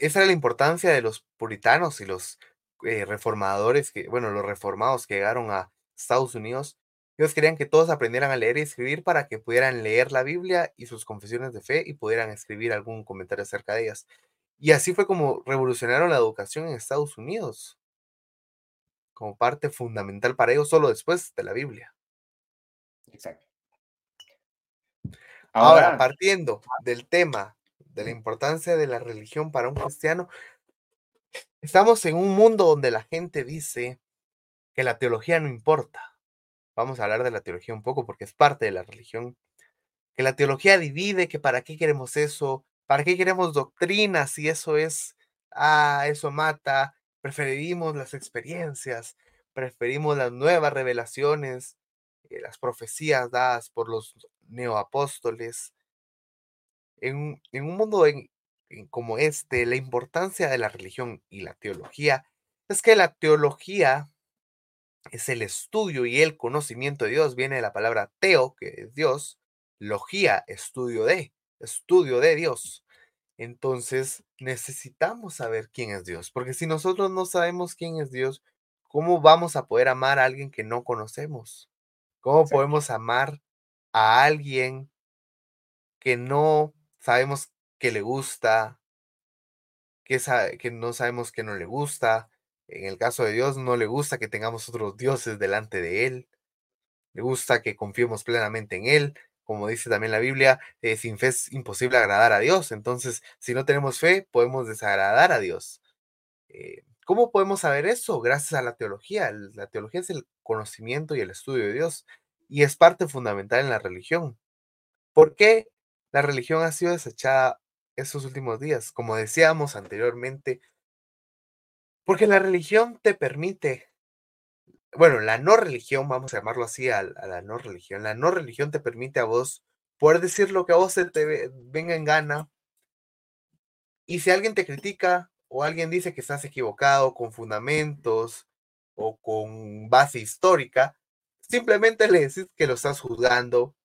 esa era la importancia de los puritanos y los eh, reformadores, que, bueno, los reformados que llegaron a Estados Unidos. Ellos querían que todos aprendieran a leer y escribir para que pudieran leer la Biblia y sus confesiones de fe y pudieran escribir algún comentario acerca de ellas. Y así fue como revolucionaron la educación en Estados Unidos, como parte fundamental para ellos, solo después de la Biblia.
Exacto.
Ahora partiendo del tema de la importancia de la religión para un cristiano, estamos en un mundo donde la gente dice que la teología no importa. Vamos a hablar de la teología un poco porque es parte de la religión. Que la teología divide, que para qué queremos eso, para qué queremos doctrinas si eso es, ah, eso mata. Preferimos las experiencias, preferimos las nuevas revelaciones, eh, las profecías dadas por los neoapóstoles en, un mundo como este, la importancia de la religión y la teología es que la teología es el estudio y el conocimiento de Dios, viene de la palabra teo, que es Dios, logía, estudio de, estudio de Dios. Entonces necesitamos saber quién es Dios, porque si nosotros no sabemos quién es Dios, ¿cómo vamos a poder amar a alguien que no conocemos? ¿Cómo podemos amar a alguien que no sabemos que le gusta, que, que no sabemos que no le gusta. En el caso de Dios, no le gusta que tengamos otros dioses delante de Él. Le gusta que confiemos plenamente en Él. como dice también la Biblia, eh, sin fe es imposible agradar a Dios. Entonces, si no tenemos fe, podemos desagradar a Dios. Eh, ¿Cómo podemos saber eso? Gracias a la teología. La teología es el conocimiento y el estudio de Dios y es parte fundamental en la religión. ¿Por qué la religión ha sido desechada estos últimos días? Como decíamos anteriormente, porque la religión te permite, bueno, la no religión, vamos a llamarlo así, a, la no religión, la no religión te permite a vos poder decir lo que a vos te venga en gana. Y si alguien te critica, o alguien dice que estás equivocado con fundamentos o con base histórica, simplemente le decís que lo estás juzgando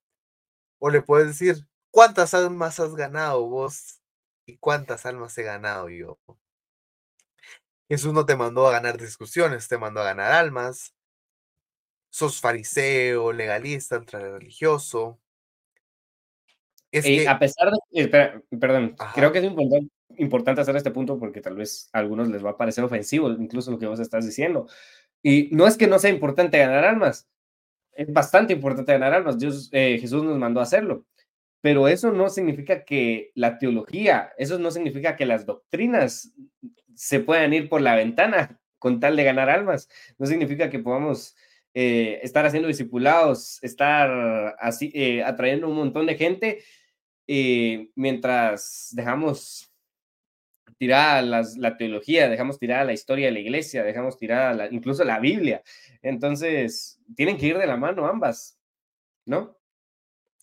o le puedes decir cuántas almas has ganado vos y cuántas almas he ganado yo. Jesús no te mandó a ganar discusiones, te mandó a ganar almas. Sos fariseo, legalista, religioso.
Es eh, que... A pesar de... perdón, creo que es importante importante hacer este punto porque tal vez a algunos les va a parecer ofensivo, incluso lo que vos estás diciendo. Y no es que no sea importante ganar almas, es bastante importante ganar almas. Dios, eh, Jesús nos mandó a hacerlo. Pero eso no significa que la teología, eso no significa que las doctrinas se puedan ir por la ventana con tal de ganar almas. No significa que podamos eh, estar haciendo discipulados, estar así, eh, atrayendo un montón de gente mientras dejamos tirada la teología, dejamos tirada la historia de la iglesia, dejamos tirada incluso la Biblia. Entonces, tienen que ir de la mano ambas, ¿no?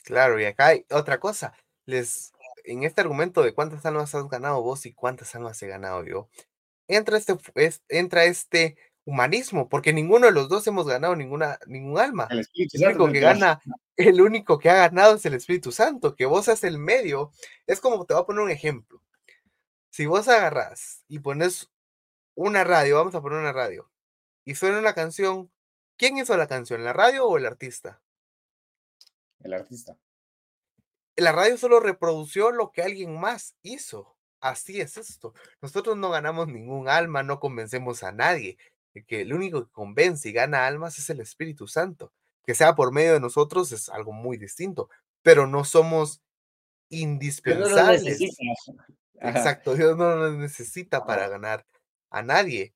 Claro, y acá hay otra cosa. Les, en este argumento de cuántas almas has ganado vos y cuántas almas he ganado yo, entra este, entra este humanismo, porque ninguno de los dos hemos ganado ninguna, ningún alma. El, único que gana, el único que ha ganado es el Espíritu Santo, que vos es el medio. Es como, te voy a poner un ejemplo. Si vos agarras y pones una radio, vamos a poner una radio, y suena una canción, ¿quién hizo la canción? ¿La radio o el artista?
El artista.
La radio solo reprodució lo que alguien más hizo. Así es esto. Nosotros no ganamos ningún alma, no convencemos a nadie. El, que el único que convence y gana almas es el Espíritu Santo. Que sea por medio de nosotros es algo muy distinto, pero no somos indispensables. Exacto, Dios no lo necesita para ganar a nadie.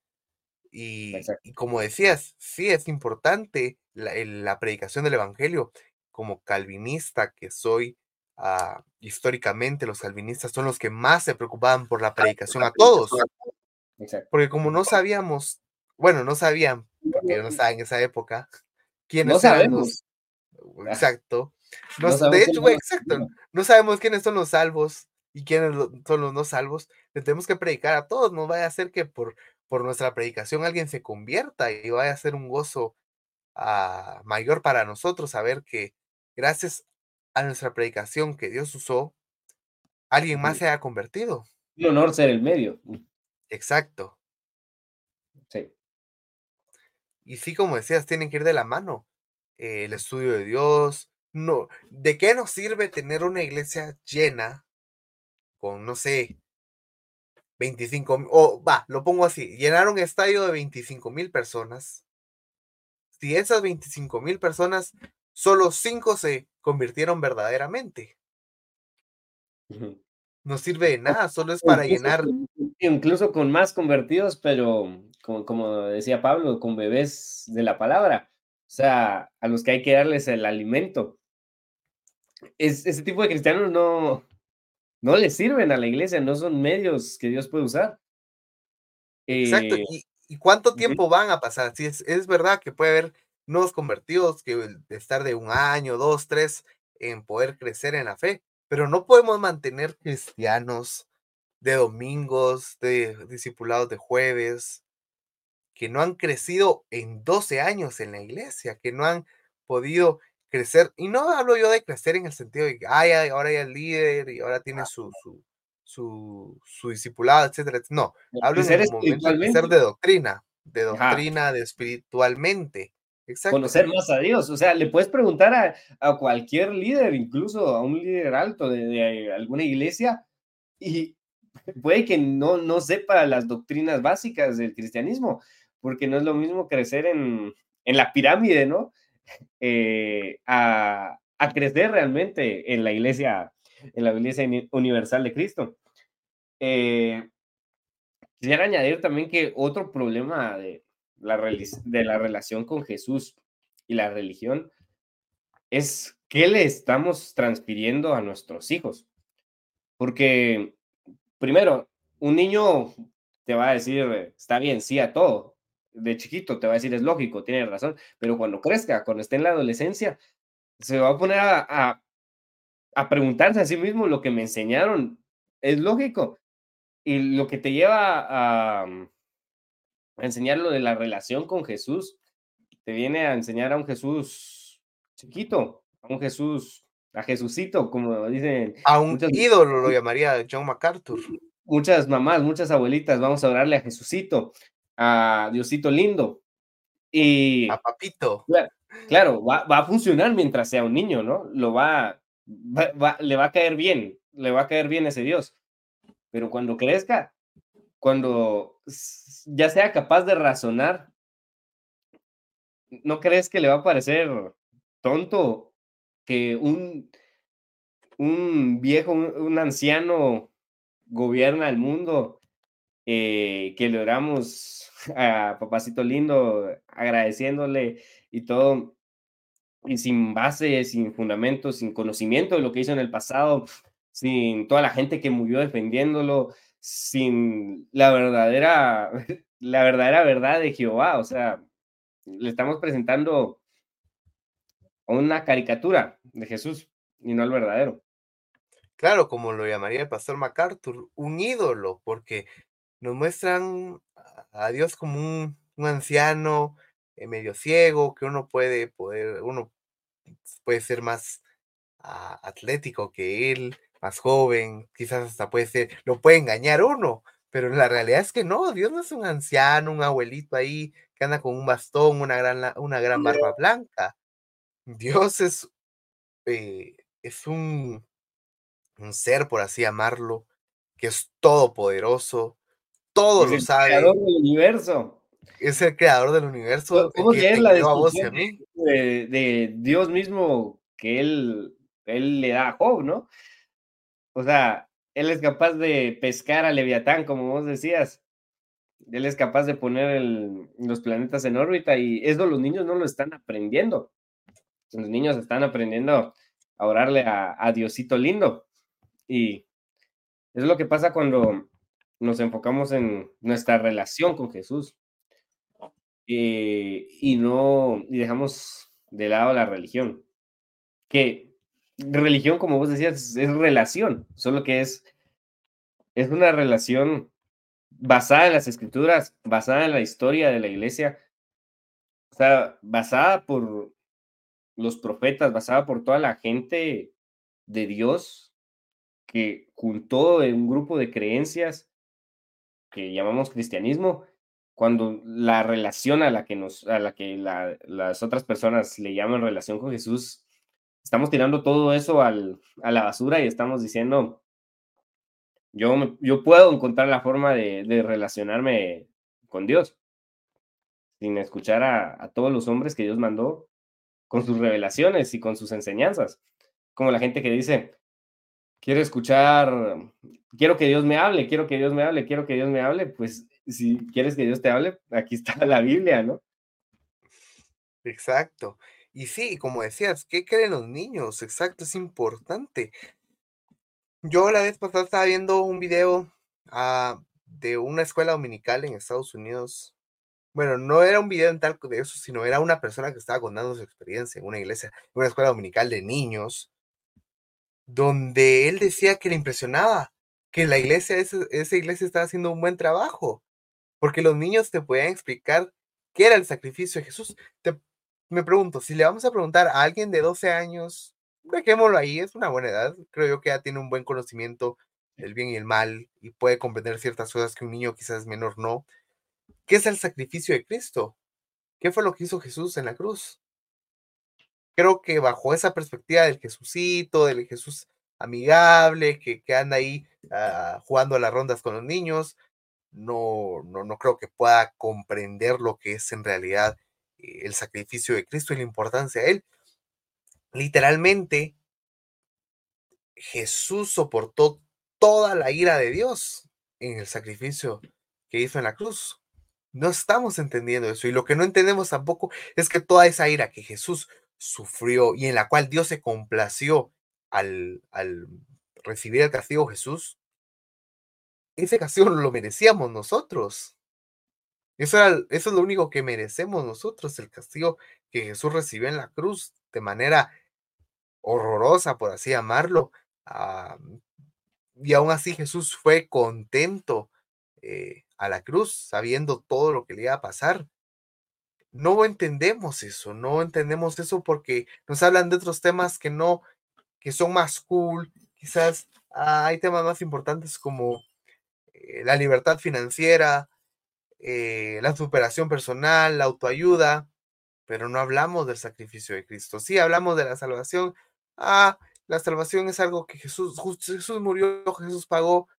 Y, como decías, sí es importante la, predicación del Evangelio. Como calvinista que soy, ah, históricamente los calvinistas son los que más se preocupaban por la predicación a todos. Porque como no sabíamos, bueno, no sabían, porque no estaba en esa época, quiénes
no sabemos.
exacto. de hecho, exacto. No sabemos quiénes son los salvos, y quiénes son los no salvos, le tenemos que predicar a todos, no vaya a ser que por, por nuestra predicación alguien se convierta y vaya a ser un gozo ah, mayor para nosotros saber que gracias a nuestra predicación que Dios usó, alguien más se haya convertido.
Un honor ser el medio.
Exacto.
Sí.
Y sí, como decías, tienen que ir de la mano. Eh, el estudio de Dios. No, ¿de qué nos sirve tener una iglesia llena con, no sé, 25, o va, lo pongo así, llenaron estadio de 25 mil personas. Si esas 25 mil personas, solo 5 se convirtieron verdaderamente. No sirve de nada, solo es para llenar.
Incluso con más convertidos, pero como, como decía Pablo, con bebés de la palabra. O sea, a los que hay que darles el alimento. Es, ese tipo de cristianos no, no le sirven a la iglesia, no son medios que Dios puede usar.
Exacto. Eh, ¿Y, cuánto tiempo van a pasar? Sí, es, verdad que puede haber nuevos convertidos que estar de un año, dos, tres en poder crecer en la fe, pero no podemos mantener cristianos de domingos, de discipulados de jueves, que no han crecido en 12 años en la iglesia, que no han podido crecer, y no hablo yo de crecer en el sentido de que ay, ahora ya es líder y ahora tiene su, su, su, su discipulado, etcétera. No, hablo en el momento de crecer de doctrina, de doctrina, de espiritualmente.
Conocer más a Dios. O sea, le puedes preguntar a, a cualquier líder, incluso a un líder alto de, de, alguna iglesia, y puede que no, no sepa las doctrinas básicas del cristianismo, porque no es lo mismo crecer en, en la pirámide, ¿no? Eh, a, a crecer realmente en la iglesia, en la iglesia universal de Cristo. Eh, quisiera añadir también que otro problema de de la relación con Jesús y la religión es qué le estamos transfiriendo a nuestros hijos. Porque, primero, un niño te va a decir, está bien, sí a todo. De chiquito te va a decir, es lógico, tiene razón. Pero cuando crezca, cuando esté en la adolescencia, se va a poner a, a, preguntarse a sí mismo lo que me enseñaron. Es lógico. Y lo que te lleva a, a enseñar lo de la relación con Jesús, te viene a enseñar a un Jesús chiquito, a un Jesús, a Jesucito, como dicen.
A un ídolo lo llamaría John MacArthur.
Muchas mamás, muchas abuelitas, vamos a orarle a Jesucito, a Diosito lindo. Y.
A Papito.
Claro, va, a funcionar mientras sea un niño, ¿no? Lo va, le va a caer bien, le va a caer bien ese Dios. Pero cuando crezca, cuando ya sea capaz de razonar, ¿no crees que le va a parecer tonto que un, un viejo, un, anciano gobierna el mundo, eh, que le oramos a papacito lindo agradeciéndole y todo, y sin base, sin fundamento, sin conocimiento de lo que hizo en el pasado, sin toda la gente que murió defendiéndolo, sin la verdadera, la verdadera verdad de Jehová. O sea, le estamos presentando una caricatura de Jesús y no el verdadero.
Claro, como lo llamaría el pastor MacArthur, un ídolo, porque nos muestran a Dios como un, un anciano eh, medio ciego, que uno puede poder, uno puede ser más ah, atlético que él, más joven, quizás hasta puede ser, lo puede engañar uno, pero la realidad es que no, Dios no es un anciano, un abuelito ahí que anda con un bastón, una gran, una gran barba blanca. Dios es, eh, es un, un ser, por así llamarlo, que es todopoderoso, todo lo sabe.
El del universo
es el creador del universo.
¿Cómo leer la descripción de, de, Dios mismo que él, él le da a Job, no? O sea, él es capaz de pescar a Leviatán, como vos decías. Él es capaz de poner los planetas en órbita y eso los niños no lo están aprendiendo. Los niños están aprendiendo a orarle a, Diosito lindo. Y es lo que pasa cuando nos enfocamos en nuestra relación con Jesús. Eh, y no, y dejamos de lado la religión. Que religión, como vos decías, es relación, solo que es, es una relación basada en las escrituras, basada en la historia de la iglesia, o sea, basada por los profetas, basada por toda la gente de Dios que juntó un grupo de creencias que llamamos cristianismo cuando la relación a la que nos, a la que las otras personas le llaman relación con Jesús, estamos tirando todo eso al, a la basura y estamos diciendo, yo, yo puedo encontrar la forma de, relacionarme con Dios sin escuchar a, a, todos los hombres que Dios mandó con sus revelaciones y con sus enseñanzas. Como la gente que dice, quiero escuchar, quiero que Dios me hable, quiero que Dios me hable, quiero que Dios me hable, pues si quieres que Dios te hable, aquí está la Biblia, ¿no?
Exacto. Y sí, como decías, ¿qué creen los niños? Exacto, es importante. Yo la vez pasada estaba viendo un video ah, de una escuela dominical en Estados Unidos. Bueno, no era un video en tal de eso, sino era una persona que estaba contando su experiencia en una iglesia, en una escuela dominical de niños, donde él decía que le impresionaba que la iglesia, esa, iglesia estaba haciendo un buen trabajo, porque los niños te pueden explicar qué era el sacrificio de Jesús. Me pregunto, si le vamos a preguntar a alguien de 12 años, dejémoslo ahí, es una buena edad, creo yo que ya tiene un buen conocimiento del bien y el mal y puede comprender ciertas cosas que un niño quizás menor no. ¿Qué es el sacrificio de Cristo? ¿Qué fue lo que hizo Jesús en la cruz? Creo que bajo esa perspectiva del Jesucito, del Jesús amigable, que, que anda ahí ah, jugando a las rondas con los niños, no, no, no creo que pueda comprender lo que es en realidad el sacrificio de Cristo y la importancia de él. literalmente Jesús soportó toda la ira de Dios en el sacrificio que hizo en la cruz. No estamos entendiendo eso. Y lo que no entendemos tampoco es que toda esa ira que Jesús sufrió y en la cual Dios se complació al, al recibir el castigo Jesús, ese castigo lo merecíamos nosotros. Eso, eso es lo único que merecemos nosotros, el castigo que Jesús recibió en la cruz de manera horrorosa, por así llamarlo. Ah, y aún así Jesús fue contento eh, a la cruz, sabiendo todo lo que le iba a pasar. No entendemos eso, no entendemos eso porque nos hablan de otros temas que no, que son más cool. Quizás hay temas más importantes como eh, la libertad financiera, eh, la superación personal, la autoayuda, pero no hablamos del sacrificio de Cristo. Sí, hablamos de la salvación. Ah, la salvación es algo que Jesús, Jesús murió, Jesús pagó.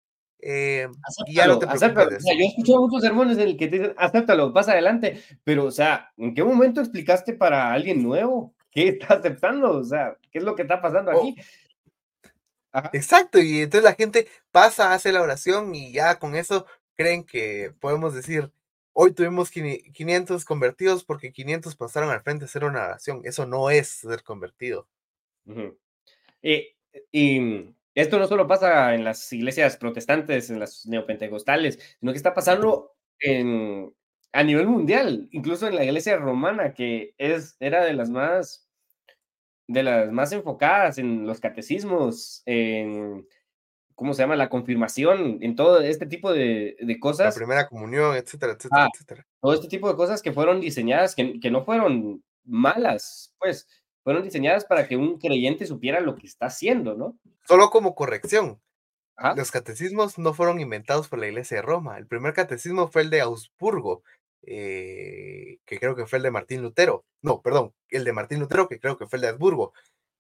Eh, y ya no te
acéptalo. yo he escuchado muchos sermones en el que te dicen, acéptalo, pasa adelante, pero, o sea, ¿en qué momento explicaste para alguien nuevo qué está aceptando? O sea, ¿qué es lo que está pasando
oh.
aquí?
Exacto, y entonces la gente pasa, hace la oración y ya con eso creen que podemos decir, hoy tuvimos 500 convertidos porque 500 pasaron al frente a hacer una oración. Eso no es ser convertido.
Eh, y esto no solo pasa en las iglesias protestantes, en las neopentecostales, sino que está pasando en, a nivel mundial, incluso en la iglesia romana, que es, era de las más, de las más enfocadas en los catecismos, en, ¿cómo se llama? La confirmación, en todo este tipo de, de cosas.
La primera comunión, etcétera, etcétera,
ah,
etcétera.
Todo este tipo de cosas que fueron diseñadas, que, que no fueron malas, pues, fueron diseñadas para que un creyente supiera lo que está haciendo, ¿no?
Solo como corrección. Los catecismos no fueron inventados por la Iglesia de Roma. El primer catecismo fue el de Augsburgo, eh, que creo que fue el de Martín Lutero. No, perdón, el de Martín Lutero, que creo que fue el de Habsburgo,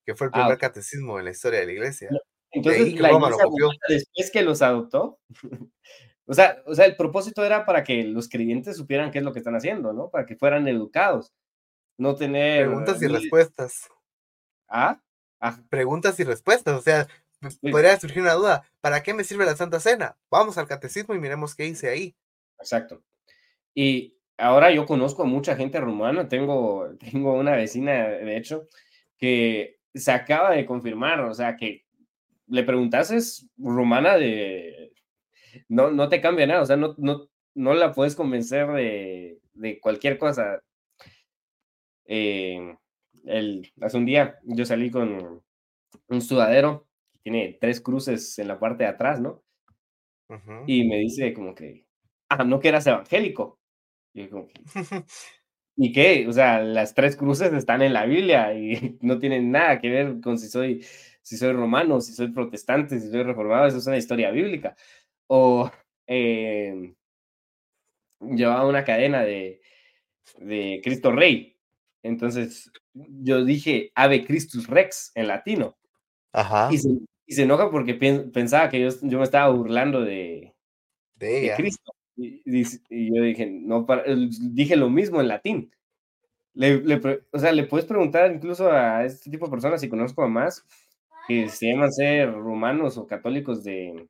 que fue el
Ah,
primer catecismo en la historia de la Iglesia.
Entonces, la iglesia después que los adoptó, o sea, o sea, el propósito era para que los creyentes supieran qué es lo que están haciendo, ¿no? Para que fueran educados, no tener...
Preguntas y respuestas.
¿Ah? Ah,
Preguntas y respuestas. O sea,
Sí.
podría surgir una duda. ¿Para qué me sirve la Santa Cena? Vamos al catecismo y miremos qué hice ahí.
exacto. Y ahora yo conozco a mucha gente rumana, tengo, tengo una vecina, de hecho, que se acaba de confirmar, o sea, que le preguntases rumana de... No, no te cambia nada, o sea, no, no, no la puedes convencer de, de cualquier cosa. Eh, el, hace un día yo salí con un sudadero, tiene tres cruces en la parte de atrás, ¿no? Y me dice como que, ah, no que eras evangélico. Y yo como que, ¿y qué? O sea, las tres cruces están en la Biblia y no tienen nada que ver con si soy, si soy romano, si soy protestante, si soy reformado, eso es una historia bíblica. O eh, llevaba una cadena de, de Cristo Rey. Entonces yo dije Ave Christus Rex en latino.
Ajá.
Y se, y se enoja porque pensaba que yo, yo me estaba burlando de,
De
de
ella.
Cristo. Y, dice- y yo dije, no, para- dije lo mismo en latín. Le, le o sea, le puedes preguntar incluso a este tipo de personas, si conozco a más, que se llaman ser romanos o católicos de,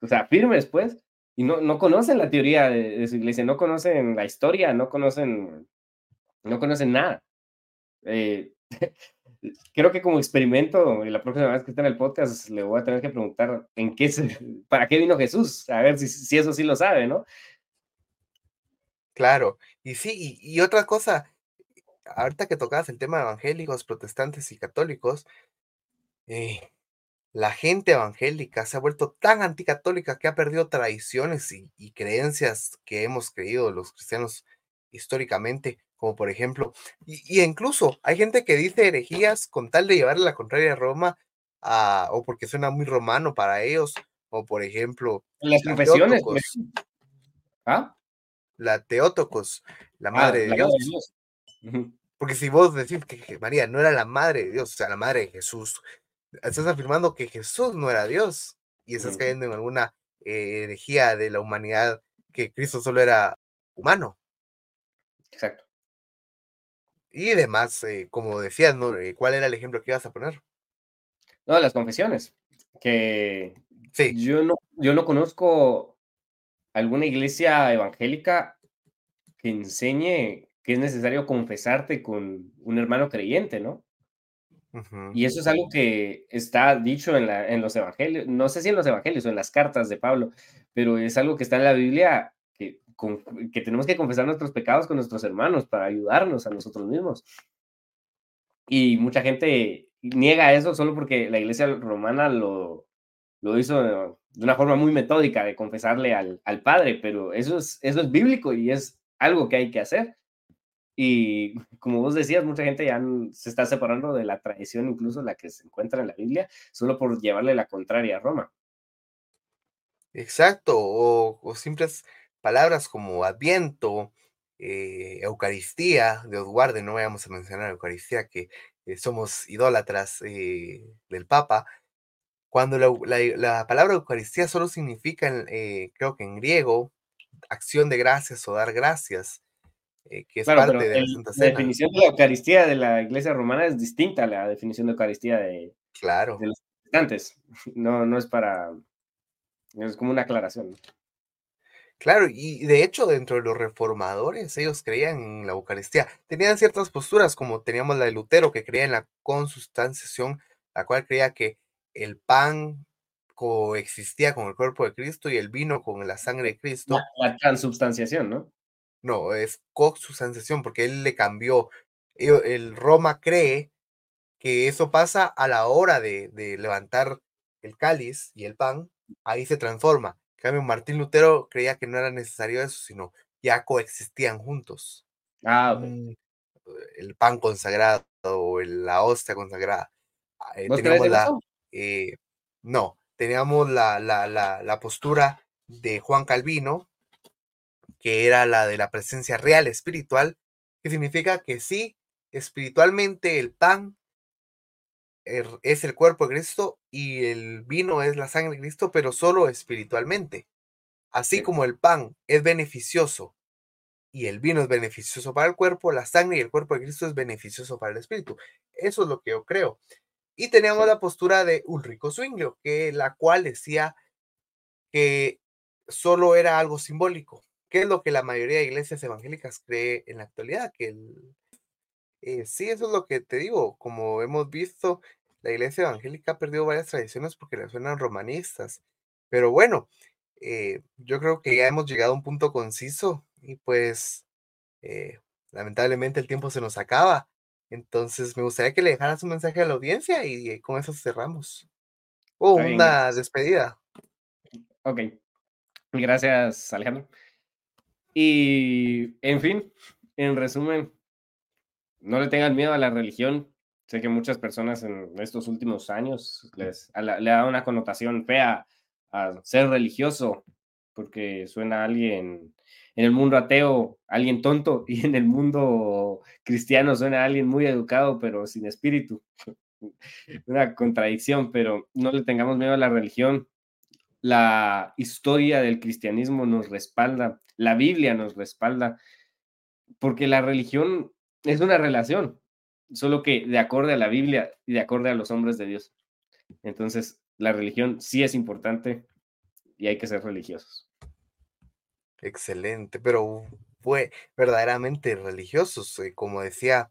o sea, firmes, pues, y no, no conocen la teoría de, de su iglesia, no conocen la historia, no conocen, no conocen nada. Eh, creo que como experimento, la próxima vez que esté en el podcast, le voy a tener que preguntar en qué se- para qué vino Jesús, a ver si, si eso sí lo sabe, ¿no?
Claro. Y sí, y, y otra cosa, ahorita que tocabas el tema de evangélicos, protestantes y católicos, eh, la gente evangélica se ha vuelto tan anticatólica que ha perdido tradiciones y, y creencias que hemos creído los cristianos históricamente, como por ejemplo, y, y incluso hay gente que dice herejías con tal de llevarle la contraria a Roma, a- o porque suena muy romano para ellos, o por ejemplo,
Las
la
profesiones. ¿Ah?
la Teótocos, la
Ah,
madre de
la
Dios.
madre de Dios. Ujú.
Porque si vos decís que María no era la madre de Dios, o sea, la madre de Jesús, estás afirmando que Jesús no era Dios y estás cayendo en alguna eh, herejía de la humanidad que Cristo solo era humano.
Exacto.
Y demás, eh, como decías, ¿no? Eh, ¿Cuál era el ejemplo que ibas a poner?
No, las confesiones. Que
Sí,
yo no, yo no conozco alguna iglesia evangélica que enseñe que es necesario confesarte con un hermano creyente, ¿no? Y eso es algo que está dicho en, los evangelios, no sé si en los evangelios o en las cartas de Pablo, pero es algo que está en la Biblia, que, que tenemos que confesar nuestros pecados con nuestros hermanos para ayudarnos a nosotros mismos. Y mucha gente niega eso solo porque la iglesia romana lo, lo hizo de una forma muy metódica de confesarle al, al Padre, pero eso es, eso es bíblico y es algo que hay que hacer. Y como vos decías, mucha gente ya se está separando de la tradición, incluso la que se encuentra en la Biblia, solo por llevarle la contraria a Roma.
exacto. O, simples palabras como Adviento, eh, Eucaristía, Dios guarde, no vayamos a mencionar Eucaristía, que eh, somos idólatras eh, del Papa. Cuando la, la- la palabra Eucaristía solo significa, creo que en griego, acción de gracias o dar gracias, eh, que es
Claro,
parte de la Santa
la
Cena.
definición de la Eucaristía de la iglesia romana es distinta a la definición de Eucaristía de,
Claro.
de los protestantes. No, no es para, es como una aclaración. ¿no?
Claro, y de hecho dentro de los reformadores ellos creían en la Eucaristía. Tenían ciertas posturas, como teníamos la de Lutero, que creía en la consustanciación, la cual creía que el pan coexistía con el cuerpo de Cristo y el vino con la sangre de Cristo.
La, la transubstanciación, ¿no?
No, es consustanciación, porque él le cambió. El Roma cree que eso pasa a la hora de, de levantar el cáliz y el pan, ahí se transforma. En cambio, Martín Lutero creía que no era necesario eso, sino ya coexistían juntos.
Ah.
Mm, El pan consagrado o la hostia consagrada. Ah, eh,
¿Vos crees
teníamos
en
la, eh, no, teníamos la, la, la, la postura de Juan Calvino, que era la de la presencia real espiritual, que significa que sí, espiritualmente el pan er- es el cuerpo de Cristo y el vino es la sangre de Cristo, pero solo espiritualmente. Así
Sí.
como el pan es beneficioso y el vino es beneficioso para el cuerpo, la sangre y el cuerpo de Cristo es beneficioso para el espíritu. Eso es lo que yo creo. Y teníamos la postura de Ulrico Zwinglio, que la cual decía que solo era algo simbólico, que es lo que la mayoría de iglesias evangélicas cree en la actualidad, que el, eh, sí, eso es lo que te digo, como hemos visto, la iglesia evangélica ha perdido varias tradiciones porque le suenan romanistas, pero bueno, eh, yo creo que ya hemos llegado a un punto conciso y pues eh, lamentablemente el tiempo se nos acaba, entonces me gustaría que le dejaras un mensaje a la audiencia y con eso cerramos. O
Está bien,
una despedida.
Ok. Gracias, Alejandro. Y, en fin, en resumen, no le tengan miedo a la religión. Sé que muchas personas en estos últimos años les la- le da una connotación fea a ser religioso, porque suena alguien en el mundo ateo, alguien tonto, y en el mundo cristiano suena alguien muy educado, pero sin espíritu. Una contradicción, pero no le tengamos miedo a la religión. La historia del cristianismo nos respalda, la Biblia nos respalda, porque la religión es una relación, solo que de acorde a la Biblia y de acorde a los hombres de Dios. Entonces, la religión sí es importante y hay que ser religiosos.
Excelente, pero fue verdaderamente religiosos, eh, como decía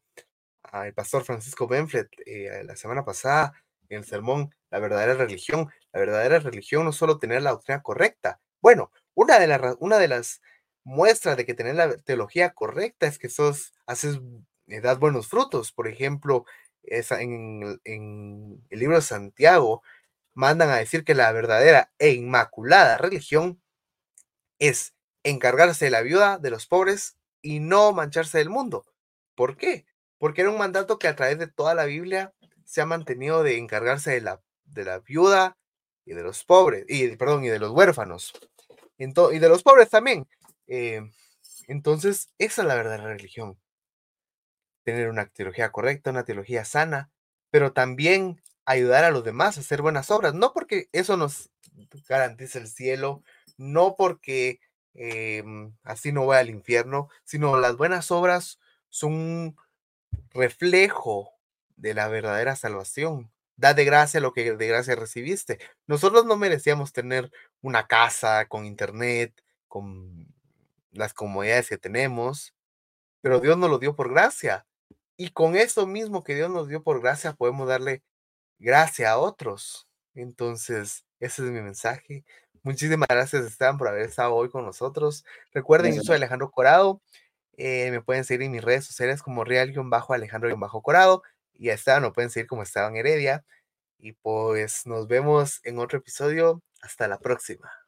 ah, el pastor Francisco Benflet eh, la semana pasada en el sermón, la verdadera religión. La verdadera religión no es solo tener la doctrina correcta. Bueno, una de, ra- una de las muestras de que tener la teología correcta es que sos, haces, eh, das buenos frutos. Por ejemplo, esa, en, el- en el libro de Santiago mandan a decir que la verdadera e inmaculada religión es encargarse de la viuda, de los pobres y no mancharse del mundo. ¿Por qué? Porque era un mandato que a través de toda la Biblia se ha mantenido de encargarse de la, de la viuda y de los pobres, y perdón, y de los huérfanos. Y de los pobres también. Eh, entonces, esa es la verdadera religión. Tener una teología correcta, una teología sana, pero también ayudar a los demás a hacer buenas obras. No porque eso nos garantice el cielo, no porque em, así no voy al infierno, sino las buenas obras son un reflejo de la verdadera salvación. Da de gracia lo que de gracia recibiste. Nosotros no merecíamos tener una casa con internet, con las comodidades que tenemos, pero Dios nos lo dio por gracia. Y con eso mismo que Dios nos dio por gracia, podemos darle gracia a otros. Entonces, ese es mi mensaje. Muchísimas gracias, Esteban, por haber estado hoy con nosotros. Recuerden, yo soy Alejandro Corado. Eh, me pueden seguir en mis redes sociales como real-alejandro-corado. Y a Esteban lo pueden seguir como Esteban Heredia. Y pues nos vemos en otro episodio. Hasta la próxima.